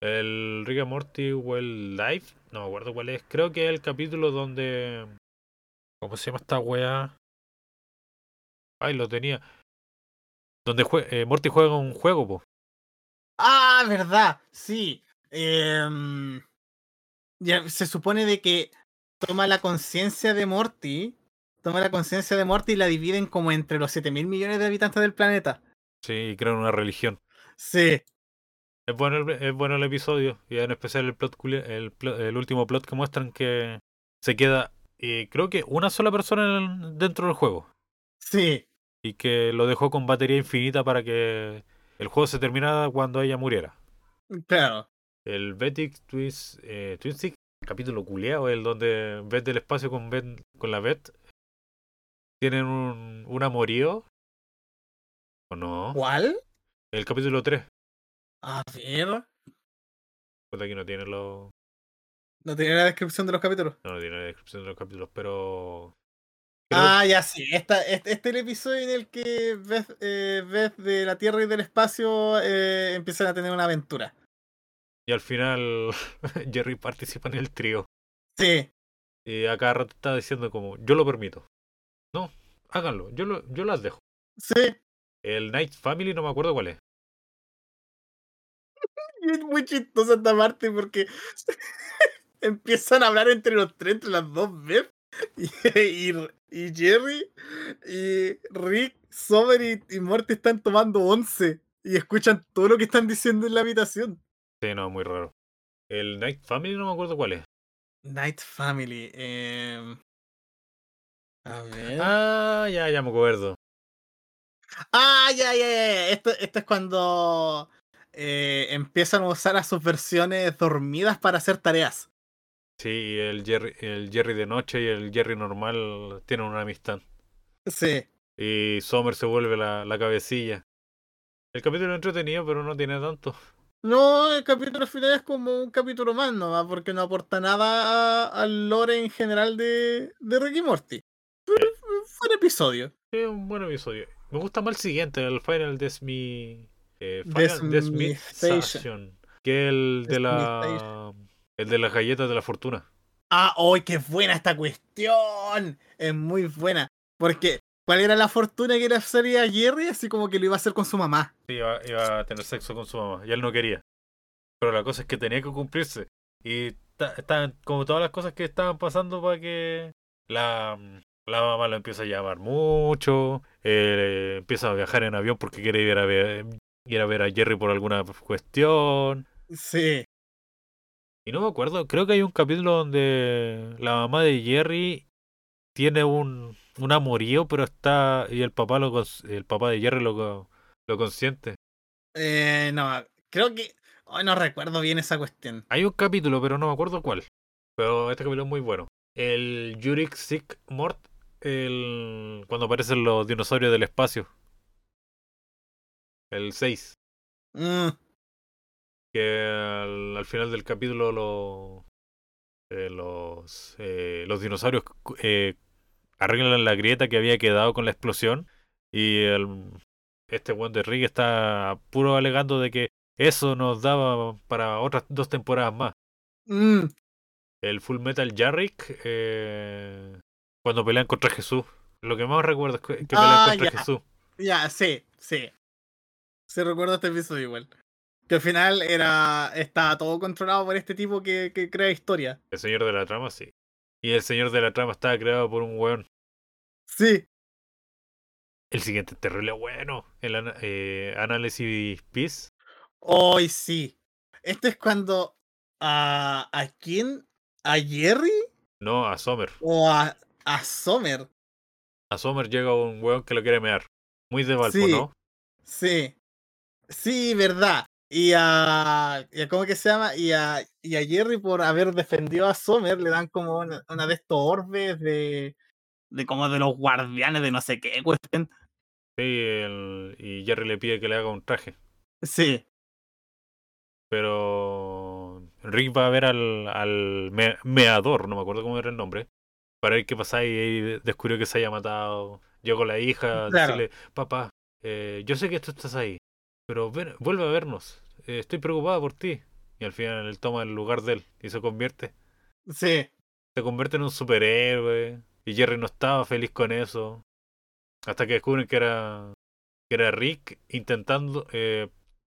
El Rick and Morty Life, no me acuerdo cuál es. Creo que es el capítulo donde. ¿Cómo se llama esta wea? Ay, lo tenía. Donde jue- eh, Morty juega un juego, po. Ah, verdad, sí. Em, ya se supone de que toma la conciencia de Morty, toma la conciencia de Morty y la dividen como entre los 7 mil millones de habitantes del planeta. Sí, y crean una religión. Sí, Es bueno, el, es bueno el episodio. Y en especial el plot el, el último plot que muestran que se queda. eh, creo que una sola persona en dentro del juego. sí, Y que lo dejó con batería infinita para que el juego se terminara cuando ella muriera. claro. El Betic Twist, eh, capítulo culeado, el donde Beth del espacio con, con la Beth tienen un, un amorío. ¿O no? ¿Cuál? El capítulo 3. A ver, Puta, aquí no tiene los. no tiene la descripción de los capítulos. No, no tiene la descripción de los capítulos, pero. creo- Ah, ya sí. Esta, este, este es el episodio en el que Beth, eh, Beth de la Tierra y del espacio eh, empiezan a tener una aventura. Y al final Jerry participa en el trío. Sí, Y a cada rato está diciendo como, yo lo permito. No, háganlo, yo, lo, yo las dejo. sí. El Night Family no me acuerdo cuál es. Es muy chistosa esta parte porque empiezan a hablar entre los tres, entre las dos Beth y, y, y Jerry y Rick, Summer y, y Morty están tomando once y escuchan todo lo que están diciendo en la habitación. Sí, no, muy raro. El Night Family no me acuerdo cuál es. Night Family. em, A ver. Ah, ya, ya me acuerdo. Ah, ya, ya. ya. Esto, esto es cuando eh, empiezan a usar a sus versiones dormidas para hacer tareas. Sí, el Jerry, el Jerry de noche y el Jerry normal tienen una amistad. Sí. Y Summer se vuelve la, la cabecilla. El capítulo es entretenido, pero no tiene tanto. No, el capítulo final es como un capítulo más nomás, porque no aporta nada al lore en general de, de Ricky Morty. Pero fue un episodio. Es un buen episodio. Me gusta más el siguiente, el Final Desmi... Eh, Final Desmithation. Desmithation, Que el de la... El de las galletas de la fortuna. Ah, ¡ay, qué buena esta cuestión! Es muy buena. Porque, ¿cuál era la fortuna que le haría a Jerry? Así como que lo iba a hacer con su mamá. Sí, iba, iba a tener sexo con su mamá. Y él no quería. Pero la cosa es que tenía que cumplirse. Y ta- estaban como todas las cosas que estaban pasando para que la, la mamá lo empieza a llamar mucho. eh, empieza a viajar en avión porque quiere ir a ver, ir a ver a Jerry por alguna cuestión. Sí. Y no me acuerdo, creo que hay un capítulo donde la mamá de Jerry tiene un, un amorío, pero está. y el papá lo el papá de Jerry lo, lo consiente. Eh, no, creo que. Ay, no recuerdo bien esa cuestión. Hay un capítulo, pero no me acuerdo cuál. Pero este capítulo es muy bueno. El Yurik Sick Mort, el cuando aparecen los dinosaurios del espacio. El 6. Mm, Que al, al final del capítulo lo- eh, los, eh, los dinosaurios eh, arreglan la grieta que había quedado con la explosión. Y el, este buen de Rick está puro alegando de que eso nos daba para otras dos temporadas más. mm, El Full Metal Jarrick, eh, cuando pelean contra Jesús. Lo que más recuerdo es que, que pelean Ah, contra. Jesús. ya, sí, sí. Sí recuerdo este episodio igual. Que al final era. estaba todo controlado por este tipo que, que crea historia. El señor de la trama, sí. Y el señor de la trama estaba creado por un weón. Sí. El siguiente es terrible bueno. El ana- eh, análisis Peace. Hoy sí. Este es cuando. ¿A, ¿A quién? ¿A Jerry? No, a Sommer. ¿O a, a Sommer? A Sommer llega un weón que lo quiere mear. Muy de Valpo, Sí. ¿no? Sí. Sí, verdad. Y a, y a- ¿Cómo que se llama? Y a, y a Jerry por haber defendido a Sommer le dan como una, una de estos orbes de. de como de los guardianes de no sé qué cuestión. Sí, el- y Jerry le pide que le haga un traje. Sí, Pero Rick va a ver al, al me- meador, no me acuerdo cómo era el nombre, para ver qué pasa y ahí descubrió que se haya matado. Llegó la hija Claro. decirle, papá, eh, yo sé que tú estás ahí, pero ven, vuelve a vernos, eh, estoy preocupada por ti. Y al final él toma el lugar de él y se convierte. sí, Se convierte en un superhéroe y Jerry no estaba feliz con eso. Hasta que descubren que era, que era Rick intentando, eh,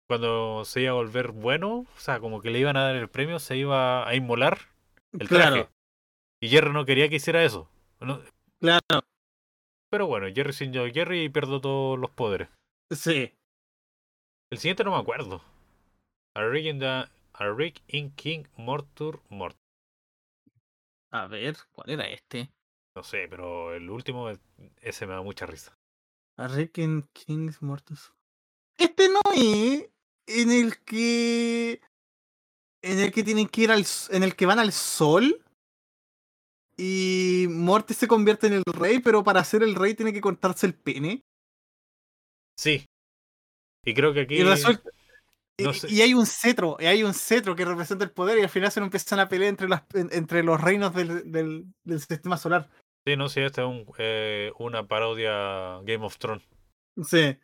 cuando se iba a volver bueno, o sea, como que le iban a dar el premio, se iba a inmolar el traje. claro, Y Jerry no quería que hiciera eso. No- claro, pero bueno, Jerry sin yo Jerry y perdió todos los poderes. sí. El siguiente no me acuerdo. A Rick in, the, a Rick in King Mortur Mort. A ver, ¿cuál era este? No sé, pero el último, ese me da mucha risa. A Rick and Kings Mortus. Este no es en el que. En el que tienen que ir al. En el que van al sol. Y Morty se convierte en el rey, pero para ser el rey tiene que cortarse el pene. Sí. Y creo que aquí... Y resulta. no y- sé. y, hay un cetro, y hay un cetro que representa el poder, y al final se empiezan a pelear entre, las, en- entre los reinos del, del, del sistema solar. Sí, no, sí, esta es un, eh, una parodia Game of Thrones. Sí,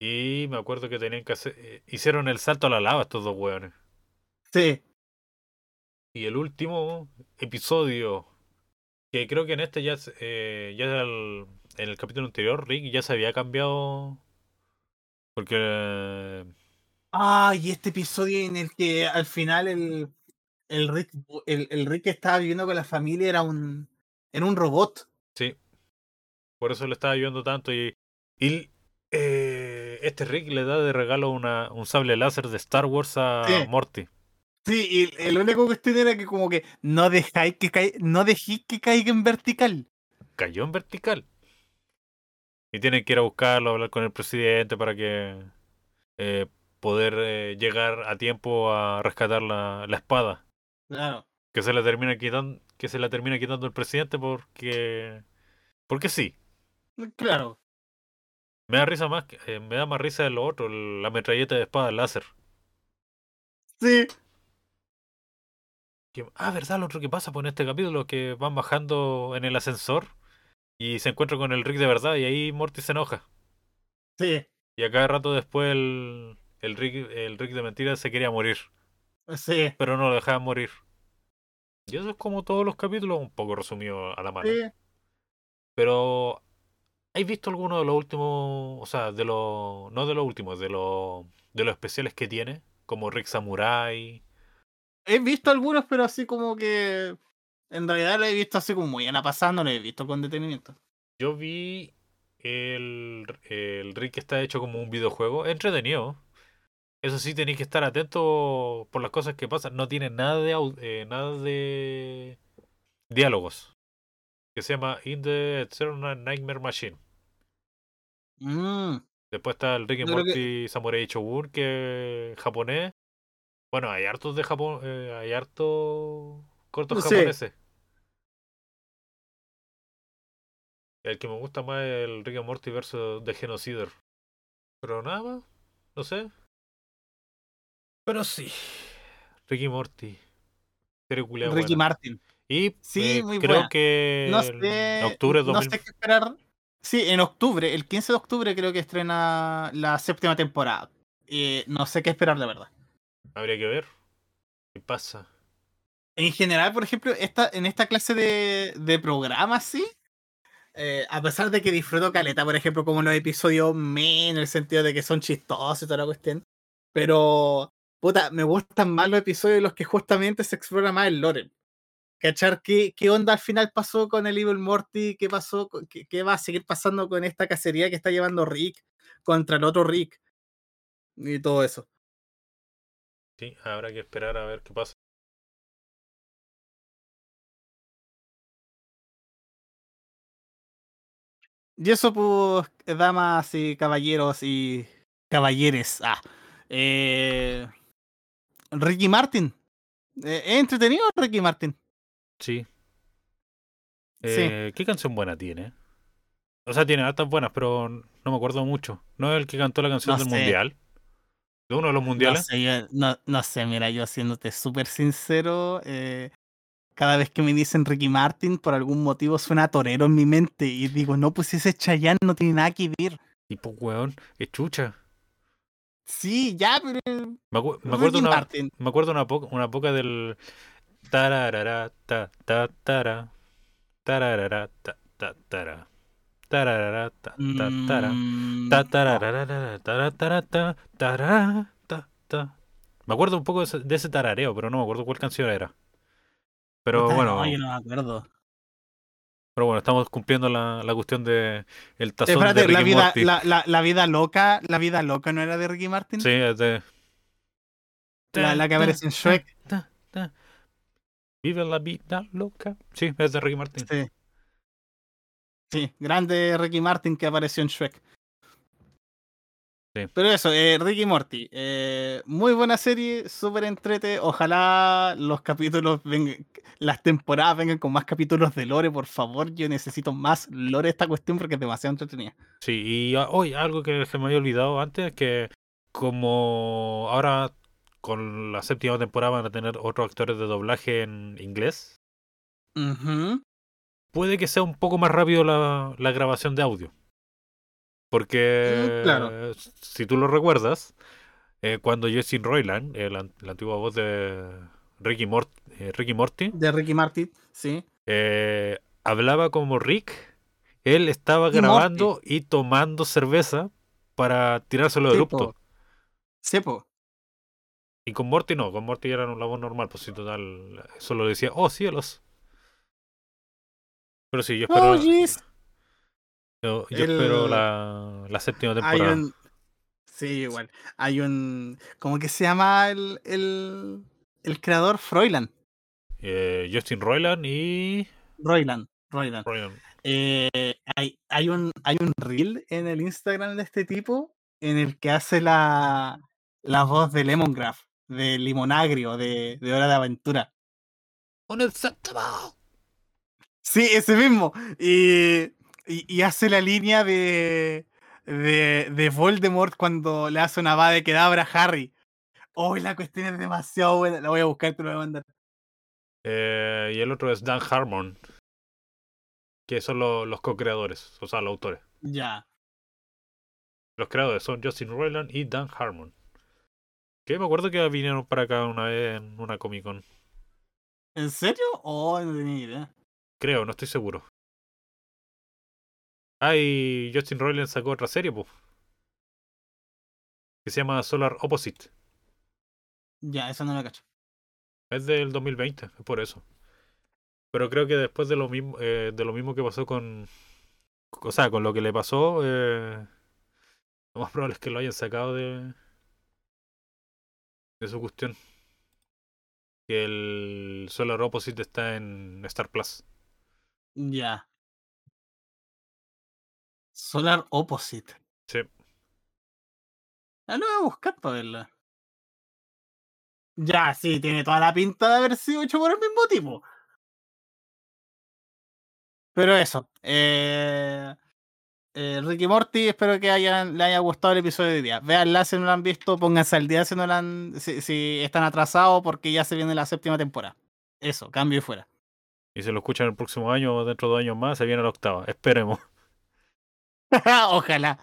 Y me acuerdo que tenían que hacer... eh, hicieron el salto a la lava estos dos hueones. sí. Y el último episodio, que creo que en este ya, eh, ya el- en el capítulo anterior, Rick ya se había cambiado. Porque... Ah, y este episodio en el que al final el, el Rick, el, el Rick que estaba viviendo con la familia era un, era un robot. sí. Por eso le estaba ayudando tanto. Y, y eh, este Rick le da de regalo una, un sable láser de Star Wars a Sí. Morty. Sí, y el único cuestión era que como que no dejáis que caiga, no dejéis que caiga en vertical. Cayó en vertical. Y tienen que ir a buscarlo, hablar con el presidente para que eh, poder eh, llegar a tiempo a rescatar la, la espada. Claro. que se la termina quitando que se la termina quitando el presidente porque porque sí Claro. me da risa más eh, me da más risa de lo otro la metralleta de espada láser Sí. Ah verdad lo otro que pasa pues en este capítulo que van bajando en el ascensor y se encuentran con el Rick de verdad y ahí Morty se enoja Sí. y a cada rato después el el Rick el Rick de mentira se quería morir Sí. pero no lo dejaban morir y eso es como todos los capítulos un poco resumido a la mano Sí. Pero, ¿has visto alguno de los últimos, o sea, de los, no de los últimos, de los, de los especiales que tiene? Como Rick Samurai. He visto algunos, pero así como que. En realidad lo he visto así como muy a pasada, no lo he visto con detenimiento. Yo vi el, el Rick que está hecho como un videojuego, entretenido. Eso sí, tenéis que estar atento por las cosas que pasan. No tiene nada de, eh, nada de diálogos. Que se llama In the Eternal Nightmare Machine. Mm, Después está el Rick and creo que- Morty Samurai Shogun, que es japonés. Bueno, hay hartos de Japón, eh, hay hartos cortos Sí. japoneses. El que me gusta más es el Rick and Morty versus The Genocider. Pero nada más, no sé. Pero sí, Rick y Morty. Ricky buena. Martin. Y Sí, eh, muy creo buena. que No en sé. octubre de no 2000 sé qué esperar. Sí, en octubre, el 15 de octubre creo que estrena la séptima temporada. Eh, no sé qué esperar, la verdad. habría que ver. ¿Qué pasa? En general, por ejemplo, esta, en esta clase de, de programas, sí. Eh, a pesar de que disfruto caleta, por ejemplo, como los episodios me, en el sentido de que son chistosos y toda la cuestión. Pero, puta, me gustan más los episodios en los que justamente se explora más el lore. ¿Cachar qué, qué onda al final pasó con el Evil Morty? ¿Qué pasó? ¿Qué, qué va a seguir pasando con esta cacería que está llevando Rick contra el otro Rick? Y todo eso. Sí, habrá que esperar a ver qué pasa. Y eso, pues, damas y caballeros y caballeres. Ah, eh, Ricky Martin. Eh, ¿Es entretenido Ricky Martin? Sí. Eh, ¿Qué canción buena tiene? O sea, tiene hartas buenas, pero no me acuerdo mucho. ¿No es el que cantó la canción No del sé. mundial? ¿De uno de los No mundiales? sé, yo- no, no sé, mira, yo siéndote súper sincero, eh, cada vez que me dicen Ricky Martin, por algún motivo suena torero en mi mente y digo, no, pues ese Chayanne no tiene nada que ver. Y pues, weón, es chucha. Sí, ya, pero Me, acu- me Ricky acuerdo una, Martin. me acuerdo una, poca, una poca del tararara ta ta tara tararara ta ta tara tararara ta ta tara ta no. tararara tara tara ta tara ta ta me acuerdo un poco de ese tarareo pero no me acuerdo cuál canción era pero Puta, bueno no, yo no me acuerdo. pero bueno estamos cumpliendo la, la cuestión de el tazón de Ricky la vida, Morty la, la, la vida loca, la vida loca no era de Ricky Martin. sí es de La, la que aparece en Shrek. ta, ta. Vive la vida loca. Sí, es de Ricky Martin. Sí. Sí, grande Ricky Martin que apareció en Shrek. Sí. Pero eso, eh, Ricky Morty, eh, muy buena serie, súper entrete. Ojalá los capítulos vengan, las temporadas vengan con más capítulos de lore, por favor. Yo necesito más lore esta cuestión porque es demasiado entretenida. Sí, y hoy algo que se me había olvidado antes, que como ahora con la séptima temporada van a tener otros actores de doblaje en inglés, puede que sea un poco más rápido la, la grabación de audio. Porque, Mm, claro. si tú lo recuerdas, eh, cuando Justin Roiland, el an- la antigua voz de Ricky, Mort, eh, Ricky Morty, De Ricky Martin, sí. eh, hablaba como Rick, él estaba Y grabando y tomando cerveza para tirárselo de Sí, erupto. po. Sí, po. Y con Morty no, con Morty era una voz normal, pues sí, total, solo decía, oh cielos. Pero sí, yo espero, Oh, jeez. Yo, yo espero la, la séptima Hay temporada. un. Sí, igual. Hay un. ¿Cómo que se llama el, el, el creador? Froilan. Eh, Justin Roiland y... Roiland. Roiland. Roiland. Eh, hay, hay, un, hay un reel en el Instagram de este tipo en el que hace la, la voz de Lemongraph, de Limonagrio, de, de Hora de Aventura. Unacceptable. Sí, ese mismo. Y, y, y hace la línea de, de, de Voldemort cuando le hace una va de quedabra a Harry. Oh, la cuestión es demasiado buena. La voy a buscar, te lo voy a mandar. Eh, y el otro es Dan Harmon, que son lo- los co-creadores, o sea, los autores. Ya. Los creadores son Justin Roiland y Dan Harmon. Que me acuerdo que vinieron para acá una vez en una Comic Con. ¿En serio? Oh, no tenía idea. Creo, no estoy seguro. Ah, y Justin Roiland sacó otra serie, pues. Que se llama Solar Opposite. Ya, eso no lo cacho. Es del 2020, es por eso. Pero creo que después de lo mismo, eh, de lo mismo que pasó con. O sea, con lo que le pasó, eh, lo más probable es que lo hayan sacado de. de su cuestión. Que el Solar Opposite está en Star Plus. Ya. Solar Opposite. Sí. Ah, lo voy a buscar para verla. Ya, sí, tiene toda la pinta de haber sido hecho por el mismo tipo. Pero eso. Eh, eh, Ricky Morty, espero que hayan, le haya gustado el episodio de hoy día. Véanla si no lo han visto, pónganse al día si no lo han, si, si están atrasados porque ya se viene la séptima temporada. Eso, cambio y fuera. Y si lo escuchan el próximo año o dentro de dos años más, se viene la octava. Esperemos. Ojalá.